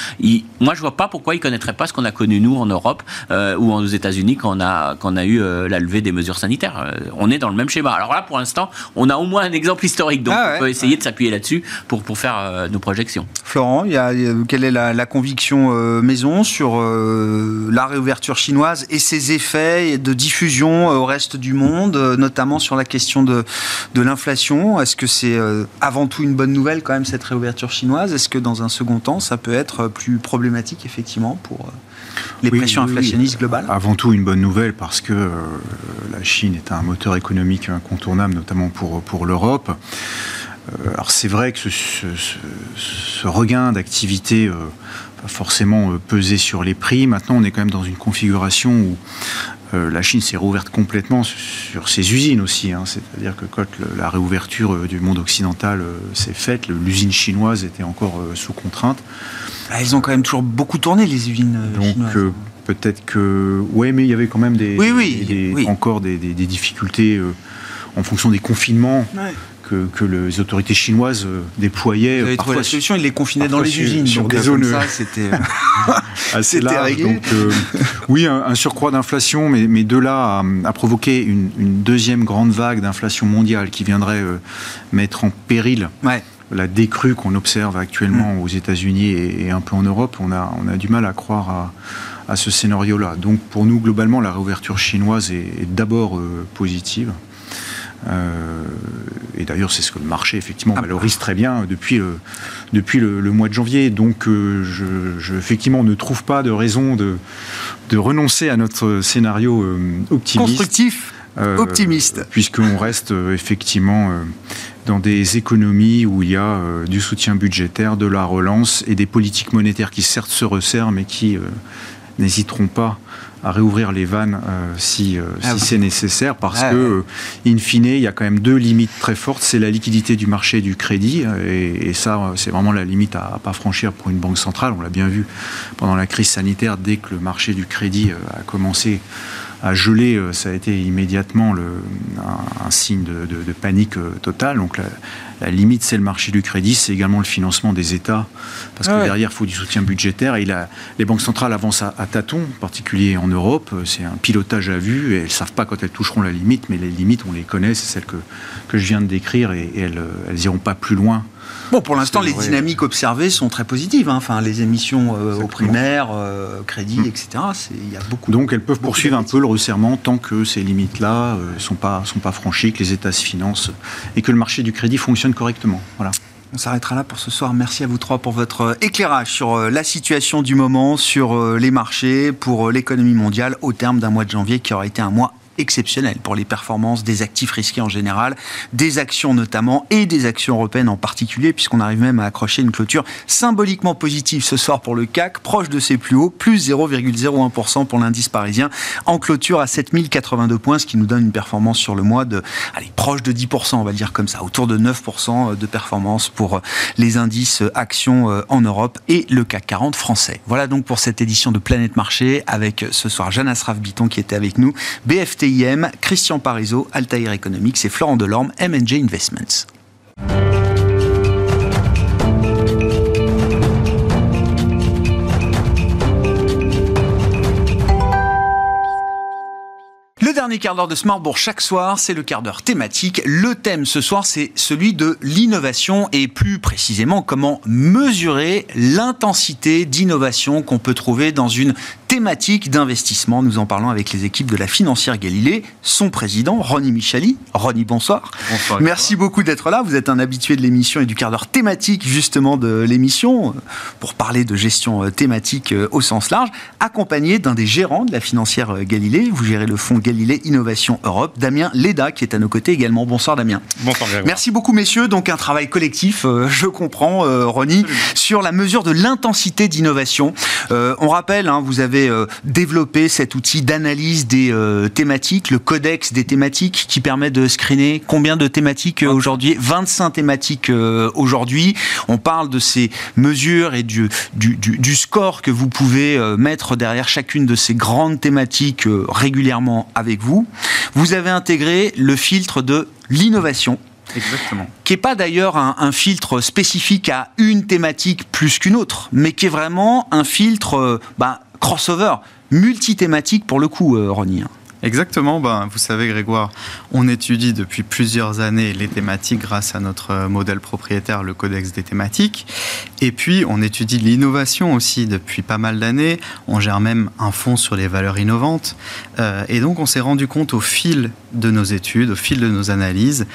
moi, je vois pas pourquoi ils connaîtraient pas ce qu'on a connu nous en Europe euh, ou aux États-Unis quand on a quand on a eu euh, la levée des mesures sanitaires. Euh, on est dans le même schéma. Alors là, pour l'instant, on a au moins un exemple historique, donc ah on peut essayer de s'appuyer là-dessus pour pour faire nos projections. Florent, il y a, quelle est la, conviction maison sur la réouverture chinoise et ses effets de diffusion au reste du monde, notamment sur la question de de l'inflation? Est-ce que c'est avant tout une bonne nouvelle quand même cette réouverture chinoise. Est-ce que dans un second temps, ça peut être plus problématique effectivement pour euh, les pressions inflationnistes globales? Avant tout, une bonne nouvelle parce que euh, la Chine est un moteur économique incontournable, notamment pour, pour l'Europe. Euh, alors c'est vrai que ce, regain d'activité va forcément peser sur les prix. Maintenant, on est quand même dans une configuration où euh, la Chine s'est rouverte complètement sur ses usines aussi. Hein. C'est-à-dire que quand la réouverture euh, du monde occidental euh, s'est faite, l'usine chinoise était encore sous contrainte. Ah, ils ont quand même toujours beaucoup tourné, les usines Donc, peut-être que. Oui, mais il y avait quand même des, encore des, difficultés en fonction des confinements que, les autorités chinoises euh, déployaient. Vous avez trouvé la solution, ils les confinaient dans les usines. Sur des zones ça, c'était (laughs) assez large. Donc, euh, oui, un, surcroît d'inflation, mais, mais, de là à, provoquer une, deuxième grande vague d'inflation mondiale qui viendrait euh, mettre en péril la décrue qu'on observe actuellement mm. aux États-Unis et, un peu en Europe, on a, on a du mal à croire à, à ce scénario-là. Donc pour nous, globalement, la réouverture chinoise est, d'abord positive. Et d'ailleurs, c'est ce que le marché, effectivement, ah. valorise très bien depuis le, depuis le, mois de janvier. Donc, je, effectivement, ne trouve pas de raison de, de renoncer à notre scénario optimiste. Constructif optimiste. Puisqu'on reste effectivement dans des économies où il y a euh, du soutien budgétaire, de la relance et des politiques monétaires qui certes se resserrent, mais qui euh, n'hésiteront pas à réouvrir les vannes euh, si, ah si c'est nécessaire, parce ah que, in fine, il y a quand même deux limites très fortes. C'est la liquidité du marché du crédit, et, et ça, c'est vraiment la limite à, à pas franchir pour une banque centrale. On l'a bien vu pendant la crise sanitaire, dès que le marché du crédit a commencé à geler, euh, ça a été immédiatement le, un, signe de, panique euh, totale. Donc la, limite, c'est le marché du crédit, c'est également le financement des États, parce que derrière, il faut du soutien budgétaire. Et les banques centrales avancent à, tâtons, en particulier en Europe. C'est un pilotage à vue, et elles ne savent pas quand elles toucheront la limite, mais les limites, on les connaît, c'est celles que, que je viens de décrire, et, elles n'iront pas plus loin Bon, pour l'instant, les dynamiques observées sont très positives. Hein. Enfin, les émissions euh, au primaire, euh, crédit, hmm. etc. Il y a beaucoup. Donc, elles peuvent poursuivre un peu le resserrement tant que ces limites-là ne euh, sont pas sont pas franchies, que les États se financent et que le marché du crédit fonctionne correctement. Voilà. On s'arrêtera là pour ce soir. Merci à vous trois pour votre éclairage sur la situation du moment, sur les marchés, pour l'économie mondiale au terme d'un mois de janvier qui aura été un mois exceptionnel pour les performances des actifs risqués en général, des actions notamment et des actions européennes en particulier, puisqu'on arrive même à accrocher une clôture symboliquement positive ce soir pour le CAC, proche de ses plus hauts, plus 0,01% pour l'indice parisien, en clôture à 7082 points, ce qui nous donne une performance sur le mois de, allez, proche de 10%, on va dire comme ça, autour de 9% de performance pour les indices actions euh, en Europe et le CAC 40 français. Voilà donc pour cette édition de Planète Marché avec ce soir Jeanne Asraf Biton qui était avec nous, BFT Christian Parizeau, Altair Economics et Florent Delorme, M&J Investments. Dernier quart d'heure de Smartbourg chaque soir, c'est le quart d'heure thématique. Le thème ce soir, c'est celui de l'innovation et plus précisément comment mesurer l'intensité d'innovation qu'on peut trouver dans une thématique d'investissement. Nous en parlons avec les équipes de la financière Galilée, son président, Ronnie Michali. Ronnie, bonsoir. Bonsoir. Merci beaucoup d'être là. Vous êtes un habitué de l'émission et du quart d'heure thématique, justement, de l'émission, euh, pour parler de gestion euh, thématique euh, au sens large, accompagné d'un des gérants de la financière Galilée. Vous gérez le fonds Galilée Innovation Europe, Damien Leda, qui est à nos côtés également. Bonsoir, Damien. Bonsoir, Merci beaucoup, messieurs. Donc, un travail collectif, je comprends, Ronnie, sur la mesure de l'intensité d'innovation. on rappelle, hein, vous avez euh, développer cet outil d'analyse des euh, thématiques, le codex des thématiques qui permet de screener combien de thématiques euh, aujourd'hui 25 thématiques aujourd'hui. On parle de ces mesures et du, du, du, score que vous pouvez mettre derrière chacune de ces grandes thématiques régulièrement avec vous. Vous avez intégré le filtre de l'innovation Exactement. Qui n'est pas d'ailleurs un, filtre spécifique à une thématique plus qu'une autre, mais qui est vraiment un filtre bah, crossover, multithématique pour le coup, euh, Ronnie. Exactement, ben, vous savez Grégoire, on étudie depuis plusieurs années les thématiques grâce à notre euh, modèle propriétaire, le Codex des thématiques. Et puis on étudie l'innovation aussi depuis pas mal d'années. On gère même un fonds sur les valeurs innovantes. Euh, et donc on s'est rendu compte au fil de nos études, au fil de nos analyses,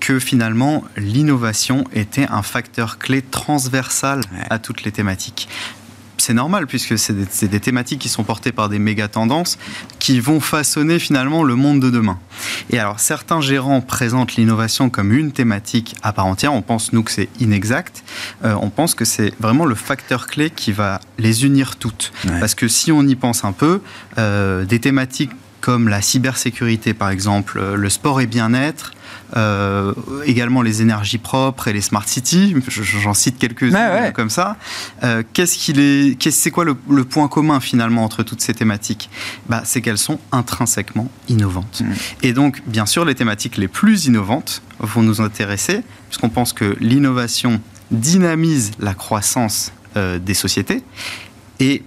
que finalement l'innovation était un facteur clé transversal à toutes les thématiques c'est normal puisque c'est des, thématiques qui sont portées par des méga tendances qui vont façonner finalement le monde de demain. Et alors certains gérants présentent l'innovation comme une thématique à part entière. On pense nous que c'est inexact. Euh, on pense que c'est vraiment le facteur clé qui va les unir toutes. Parce que si on y pense un peu, euh, des thématiques comme la cybersécurité par exemple, euh, le sport et bien-être, euh, également les énergies propres et les smart cities. J'en cite quelques-unes comme ça. Euh, qu'est-ce qu'il est, c'est quoi le, point commun finalement entre toutes ces thématiques? Bah, C'est qu'elles sont intrinsèquement innovantes. Mmh. Et donc, bien sûr, les thématiques les plus innovantes vont nous intéresser, puisqu'on pense que l'innovation dynamise la croissance euh, des sociétés. Et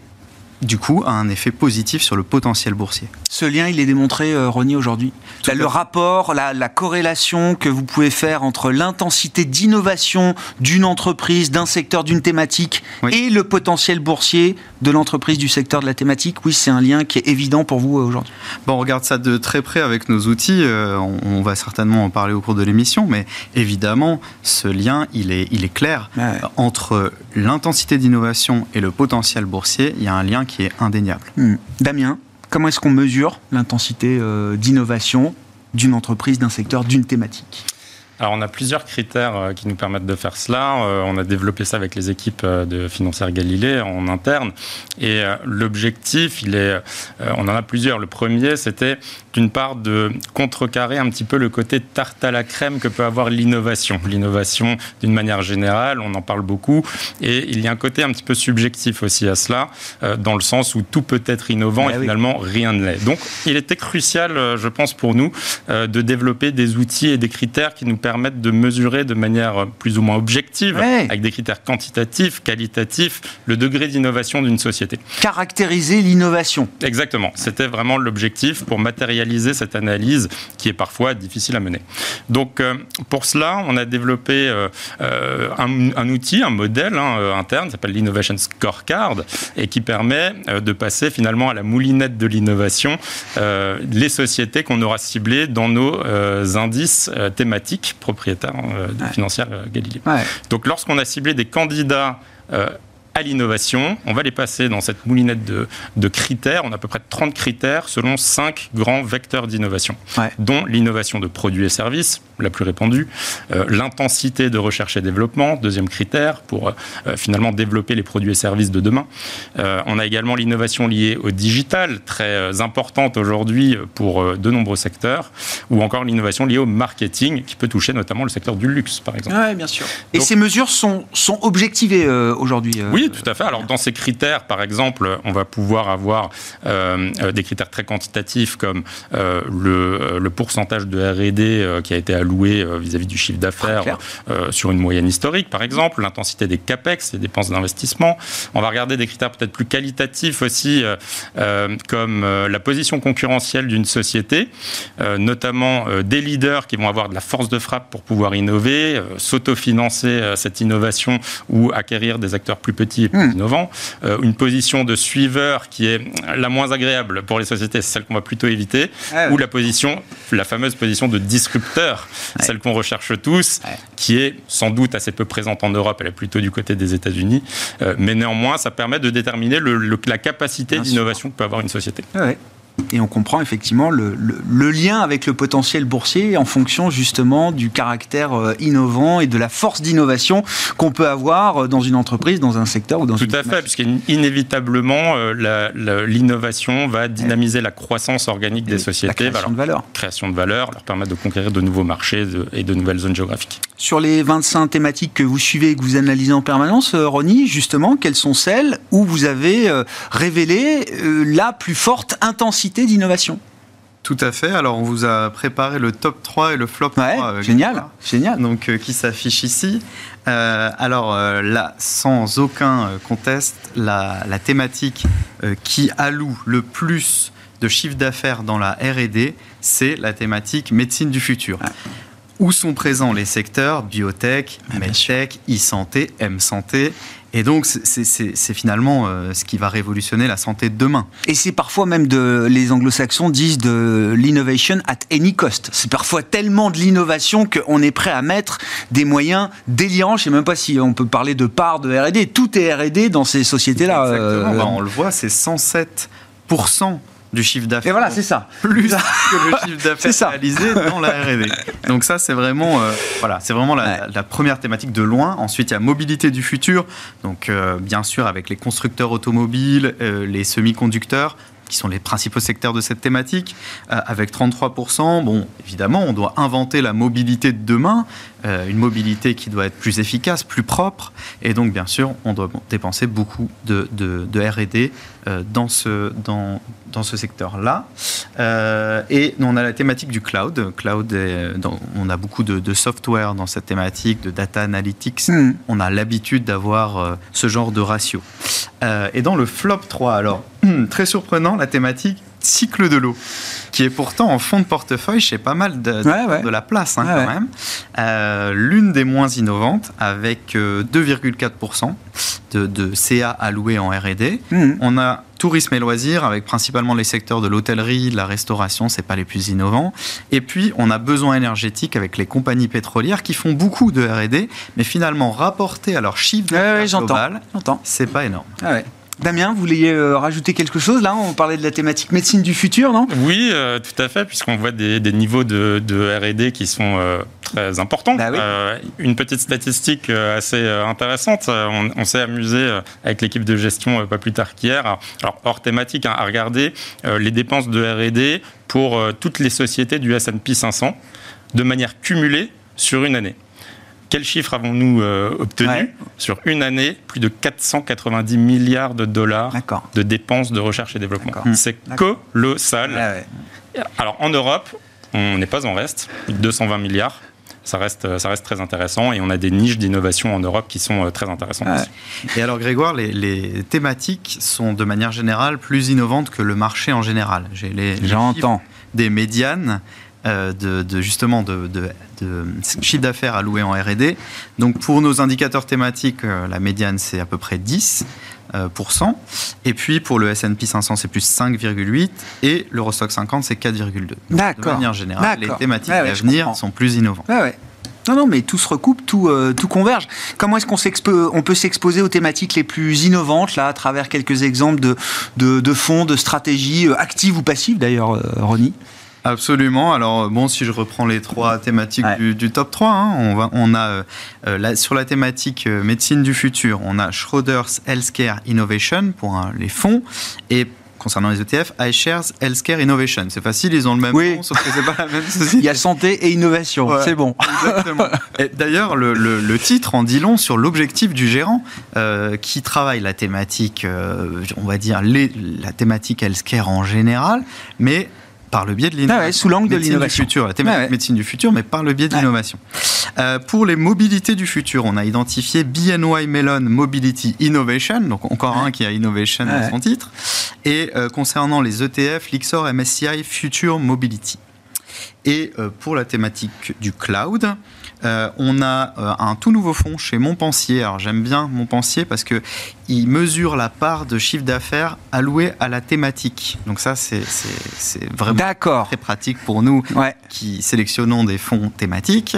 du coup, a un effet positif sur le potentiel boursier. Ce lien, il est démontré, euh, Ronnie, aujourd'hui Le rapport, la, la, corrélation que vous pouvez faire entre l'intensité d'innovation d'une entreprise, d'un secteur, d'une thématique oui. et le potentiel boursier de l'entreprise, du secteur de la thématique, oui, c'est un lien qui est évident pour vous euh, aujourd'hui. Bon, on regarde ça de très près avec nos outils. Euh, on, on, va certainement en parler au cours de l'émission, mais évidemment, ce lien, il est, il est clair. Ouais. Entre l'intensité d'innovation et le potentiel boursier, il y a un lien qui est indéniable. Hmm. Damien Comment est-ce qu'on mesure l'intensité euh, d'innovation d'une entreprise, d'un secteur, d'une thématique? Alors, on a plusieurs critères euh, qui nous permettent de faire cela. Euh, on a développé ça avec les équipes de Financière Galilée en interne. Et l'objectif, il est, on en a plusieurs. Le premier, c'était d'une part de contrecarrer un petit peu le côté tarte à la crème que peut avoir l'innovation. L'innovation, d'une manière générale, on en parle beaucoup. Et il y a un côté un petit peu subjectif aussi à cela, dans le sens où tout peut être innovant et, et finalement rien ne l'est. Donc, il était crucial, je pense, pour nous, de développer des outils et des critères qui nous permettent de mesurer de manière plus ou moins objective, ouais. avec des critères quantitatifs, qualitatifs, le degré d'innovation d'une société. Caractériser l'innovation. Exactement. C'était vraiment l'objectif pour matérialiser cette analyse qui est parfois difficile à mener. Donc, euh, pour cela, on a développé euh, un, un, outil, un modèle hein, interne, qui s'appelle l'Innovation Scorecard, et qui permet euh, de passer finalement à la moulinette de l'innovation les sociétés qu'on aura ciblées dans nos indices thématiques propriétaires de ouais. financières Galilée. Ouais. Donc, lorsqu'on a ciblé des candidats à l'innovation. On va les passer dans cette moulinette de, de, critères. On a à peu près 30 critères selon 5 grands vecteurs d'innovation, ouais. dont l'innovation de produits et services, la plus répandue, euh, l'intensité de recherche et développement, deuxième critère, pour euh, finalement développer les produits et services de demain. Euh, on a également l'innovation liée au digital, très importante aujourd'hui pour de nombreux secteurs, ou encore l'innovation liée au marketing, qui peut toucher notamment le secteur du luxe, par exemple. Oui, bien sûr. Et Donc, ces mesures sont, sont objectivées aujourd'hui Oui, tout à fait. Alors, dans ces critères, par exemple, on va pouvoir avoir euh, des critères très quantitatifs comme euh, le, le, pourcentage de R&D qui a été alloué vis-à-vis -vis du chiffre d'affaires euh, sur une moyenne historique, par exemple, l'intensité des capex, les dépenses d'investissement. On va regarder des critères peut-être plus qualitatifs aussi, euh, comme la position concurrentielle d'une société, notamment des leaders qui vont avoir de la force de frappe pour pouvoir innover, s'autofinancer cette innovation ou acquérir des acteurs plus petits et plus mmh. innovants. une position de suiveur qui est la moins agréable pour les sociétés, c'est celle qu'on va plutôt éviter, ah ouais. ou la position, la fameuse position de disrupteur, ouais. celle qu'on recherche tous, ouais. qui est sans doute assez peu présente en Europe, elle est plutôt du côté des États-Unis, euh, mais néanmoins, ça permet de déterminer le, le, la capacité d'innovation que peut avoir une société. Et on comprend effectivement le, le, le, lien avec le potentiel boursier en fonction justement du caractère euh, innovant et de la force d'innovation qu'on peut avoir euh, dans une entreprise, dans un secteur ou dans Tout une à fait, puisqu'inévitablement, euh, l'innovation va dynamiser la croissance organique des sociétés. La création de valeur. Création de valeur, leur permettre de conquérir de nouveaux marchés et de nouvelles zones géographiques. Sur les 25 thématiques que vous suivez et que vous analysez en permanence, Ronnie, justement, quelles sont celles où vous avez révélé la plus forte intensité d'innovation. Tout à fait. Alors, on vous a préparé le top 3 et le flop ouais, 3. génial, génial. Donc, euh, qui s'affiche ici. Euh, alors, euh, là, sans aucun conteste, la, la thématique qui alloue le plus de chiffre d'affaires dans la R&D, c'est la thématique médecine du futur. Ouais. Où sont présents les secteurs biotech, ah, medtech, e-santé, m-santé et donc, c'est finalement euh, ce qui va révolutionner la santé de demain. Et c'est parfois même de. Les anglo-saxons disent de l'innovation at any cost. C'est parfois tellement de l'innovation qu'on est prêt à mettre des moyens délirants. Je ne sais même pas si on peut parler de part de RD. Tout est RD dans ces sociétés-là. Exactement. Euh... Bah, on le voit, c'est 107 du chiffre d'affaires. Et voilà, c'est ça. Plus que le chiffre (laughs) d'affaires réalisé dans la R&D. Donc ça, c'est vraiment, euh, voilà, c'est vraiment la, ouais. la, première thématique de loin. Ensuite, il y a mobilité du futur. Donc, euh, bien sûr, avec les constructeurs automobiles, euh, les semi-conducteurs, qui sont les principaux secteurs de cette thématique, euh, avec 33%. Bon, évidemment, on doit inventer la mobilité de demain, euh, une mobilité qui doit être plus efficace, plus propre, et donc, bien sûr, on doit dépenser beaucoup de, de, de R&D euh, dans ce, dans, dans ce secteur-là. Euh, et on a la thématique du cloud. Cloud, est, dans, on a beaucoup de, de, software dans cette thématique, de data analytics. Mm. On a l'habitude d'avoir euh, ce genre de ratio. Euh, et dans le flop 3, alors, (clears throat) très surprenant, la thématique cycle de l'eau, qui est pourtant en fond de portefeuille chez pas mal de, Ouais, ouais. de la place hein, Ouais, quand même. Euh, L'une des moins innovantes, avec euh, 2,4% de, de CA alloués en R&D. Mhm. On a tourisme et loisirs, avec principalement les secteurs de l'hôtellerie, de la restauration, c'est pas les plus innovants. Et puis, on a besoin énergétique avec les compagnies pétrolières qui font beaucoup de R&D, mais finalement, rapporté à leur chiffre d'affaires j'entends. global, c'est pas énorme. Ah ouais. Damien, vous vouliez euh, rajouter quelque chose là? On parlait de la thématique médecine du futur, non? Oui, euh, tout à fait, puisqu'on voit des, des niveaux de, de R&D qui sont euh, très importants. Bah oui. Une petite statistique assez intéressante. On, on s'est amusé avec l'équipe de gestion pas plus tard qu'hier, alors hors thématique, hein, à regarder les dépenses de R&D pour toutes les sociétés du S&P 500 de manière cumulée sur une année. Quel chiffre avons-nous euh, obtenu Ouais. Sur une année, plus de 490 milliards de dollars de dépenses de recherche et développement. C'est colossal. Ah ouais. Alors en Europe, on n'est pas en reste, plus de 220 milliards. Ça reste, ça reste très intéressant et on a des niches d'innovation en Europe qui sont euh, très intéressantes. Ouais. aussi. Et alors Grégoire, les, les thématiques sont de manière générale plus innovantes que le marché en général. J'ai les, les J'entends. des médianes de, de, justement de, de, de chiffre d'affaires alloué en R&D. Donc pour nos indicateurs thématiques, euh, la médiane c'est à peu près 10 euh, pourcent. Et puis pour le S&P 500 c'est plus 5,8% et l'Eurostock 50 c'est 4,2. Donc, De D'accord. manière générale, les D'accord. thématiques ouais, d'avenir comprends. sont plus innovantes. Ouais. Non, non, mais tout se recoupe, tout, euh, tout converge. Comment est-ce qu'on on peut s'exposer aux thématiques les plus innovantes, là, à travers quelques exemples de, de, de fonds, de stratégies, euh, actives ou passives d'ailleurs, euh, Ronnie Absolument. Alors, euh, bon, si je reprends les trois thématiques Ouais. du, du top 3, hein, on, va, on a euh, euh, la- sur la thématique euh, médecine du futur, on a Schroders Healthcare Innovation pour hein, les fonds et concernant les ETF, iShares Healthcare Innovation. C'est facile, ils ont le même Oui. nom, sauf que c'est pas la même (laughs) Il société. y a santé et innovation, Ouais. c'est bon. (laughs) Exactement. D'ailleurs, le, le- le titre en dit long sur l'objectif du gérant euh, qui travaille la thématique, euh, on va dire les- la thématique healthcare en général, mais par le biais de l'innovation. Ah ouais, sous l'angle de l'innovation. futur, la thématique Ah ouais. médecine du futur, mais par le biais de l'innovation. Euh, pour les mobilités du futur, on a identifié BNY Mellon Mobility Innovation, donc encore un qui a innovation dans son titre. Et euh, concernant les ETF, l'Ixor MSCI Future Mobility. Et euh, pour la thématique du cloud, euh, on a euh, un tout nouveau fonds chez Montpensier. Alors j'aime bien Montpensier parce que il mesure la part de chiffre d'affaires allouée à la thématique. Donc ça, c'est vraiment très pratique pour nous Ouais. qui sélectionnons des fonds thématiques.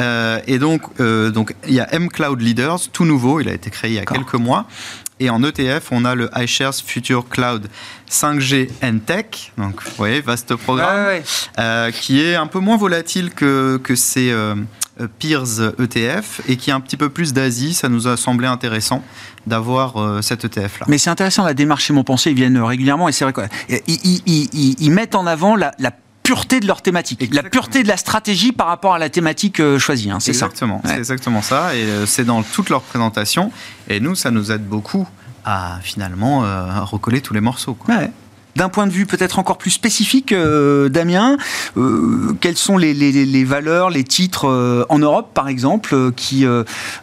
Euh, et donc, donc, il y a M Cloud Leaders, tout nouveau, il a été créé il y a quelques mois. Et en ETF, on a le iShares Future Cloud 5G and Tech, donc vous voyez, vaste programme, ouais. euh, qui est un peu moins volatile que, que ces euh, peers ETF et qui a un petit peu plus d'Asie. Ça nous a semblé intéressant d'avoir euh, cet ETF-là. Mais c'est intéressant, la démarche chez Montpensier, ils viennent régulièrement et c'est vrai qu'ils ils, ils- ils- ils mettent en avant la, la pureté de leur thématique, la pureté de la stratégie par rapport à la thématique euh, choisie, hein, c'est ça Exactement, Ouais. c'est exactement ça. Et euh, c'est dans toute leur présentation. Et nous, ça nous aide beaucoup à finalement euh, recoller tous les morceaux. quoi. Ouais. D'un point de vue peut-être encore plus spécifique, euh, Damien, euh, quelles sont les, valeurs, les titres euh, en Europe, par exemple, euh, qui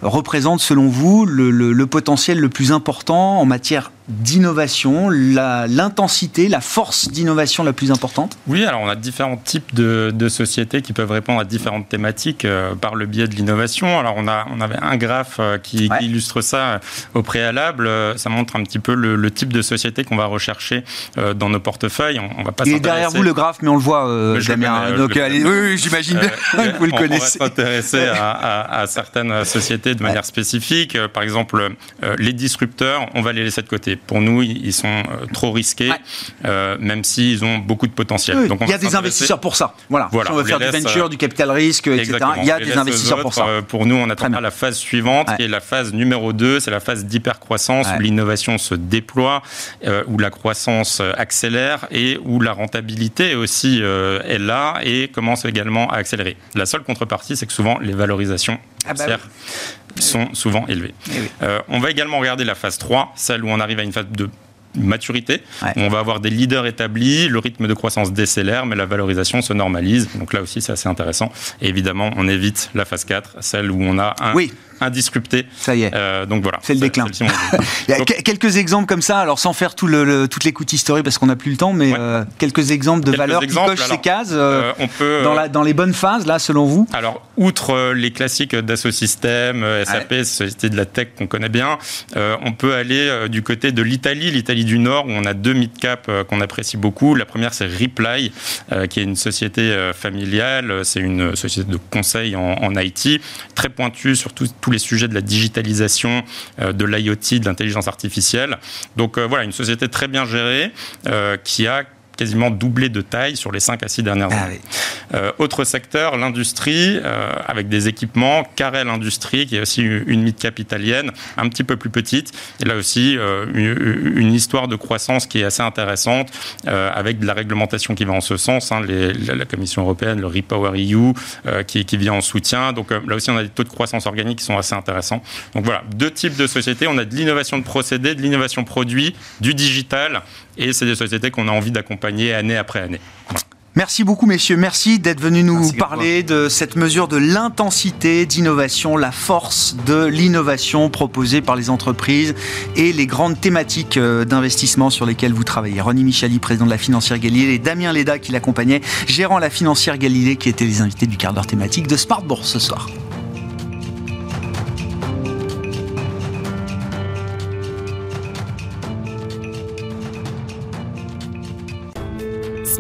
représentent selon vous le potentiel le plus important en matière d'innovation, l'intensité, la, force d'innovation la plus importante? Oui, alors on a différents types de, de sociétés qui peuvent répondre à différentes thématiques euh, par le biais de l'innovation. Alors on, a, on avait un graphe euh, qui, Ouais. qui illustre ça euh, au préalable. Ça montre un petit peu le, le type de société qu'on va rechercher euh, dans nos portefeuilles. On, on va pas Il est derrière vous le graphe, mais on le voit, euh, je Damien. Donc, le allez, oui, oui, j'imagine bien que (laughs) vous le on- On va connaissez. s'intéresser à, à- à certaines sociétés de manière spécifique. Par exemple, les disrupteurs, on va les laisser de côté. Pour nous, ils sont euh, trop risqués, Ouais. euh, même s'ils ont beaucoup de potentiel. Oui, Donc, on il y a des investisseurs pour ça. Voilà. Voilà, si on veut on faire du venture, euh, du capital risque, etc. Exactement. Il y a des investisseurs pour ça. euh, Pour nous, on attendra la phase suivante, Ouais. qui est la phase numéro 2, c'est la phase d'hypercroissance, Ouais. où l'innovation se déploie, euh, où la croissance accélère et où la rentabilité aussi euh, est là et commence également à accélérer. La seule contrepartie, c'est que souvent, les valorisations Ah bah sont souvent élevées. Eh oui. Euh, on va également regarder la phase 3, celle où on arrive à une phase de maturité, Ouais. où on va avoir des leaders établis, le rythme de croissance décélère, mais la valorisation se normalise. Donc là aussi, c'est assez intéressant. Et évidemment, on évite la phase 4, celle où on a un Oui. Indisrupté. Ça y est. Euh, donc voilà. C'est le déclin. (laughs) Il y a quelques exemples comme ça, alors sans faire tout le, toute l'écoute historique parce qu'on n'a plus le temps, mais euh, quelques exemples de valeurs qui cochent ces cases euh, on peut, dans, la, dans les bonnes phases, là, selon vous? Alors, outre les classiques Dassault Systèmes, SAP, société de la tech qu'on connaît bien, on peut aller du côté de l'Italie, l'Italie du Nord, où on a deux mid-cap qu'on apprécie beaucoup. La première, c'est Reply, qui est une société familiale, c'est une société de conseil en, en IT, très pointue sur les sujets de la digitalisation, de l'IoT, de l'intelligence artificielle. Donc voilà, une société très bien gérée qui a quasiment doublé de taille sur les 5 à 6 dernières ah années. Euh, autre secteur, l'industrie, euh, avec des équipements, Carrel Industrie, qui est aussi une mid-cap italienne, un petit peu plus petite, et là aussi euh, une, histoire de croissance qui est assez intéressante, avec de la réglementation qui va en ce sens, hein, la, Commission européenne, le Repower EU, qui, qui, vient en soutien, donc là aussi on a des taux de croissance organique qui sont assez intéressants. Donc voilà, deux types de sociétés, on a de l'innovation de procédés, de l'innovation produit, du digital, et c'est des sociétés qu'on a envie d'accompagner année après année. Merci beaucoup, messieurs. Merci d'être venus nous parler de cette mesure de l'intensité d'innovation, la force de l'innovation proposée par les entreprises et les grandes thématiques euh, d'investissement sur lesquelles vous travaillez. Ronnie Michali, président de la financière Galilée, et Damien Leda qui l'accompagnait, gérant la financière Galilée, qui étaient les invités du quart d'heure thématique de Smart Bourse ce soir.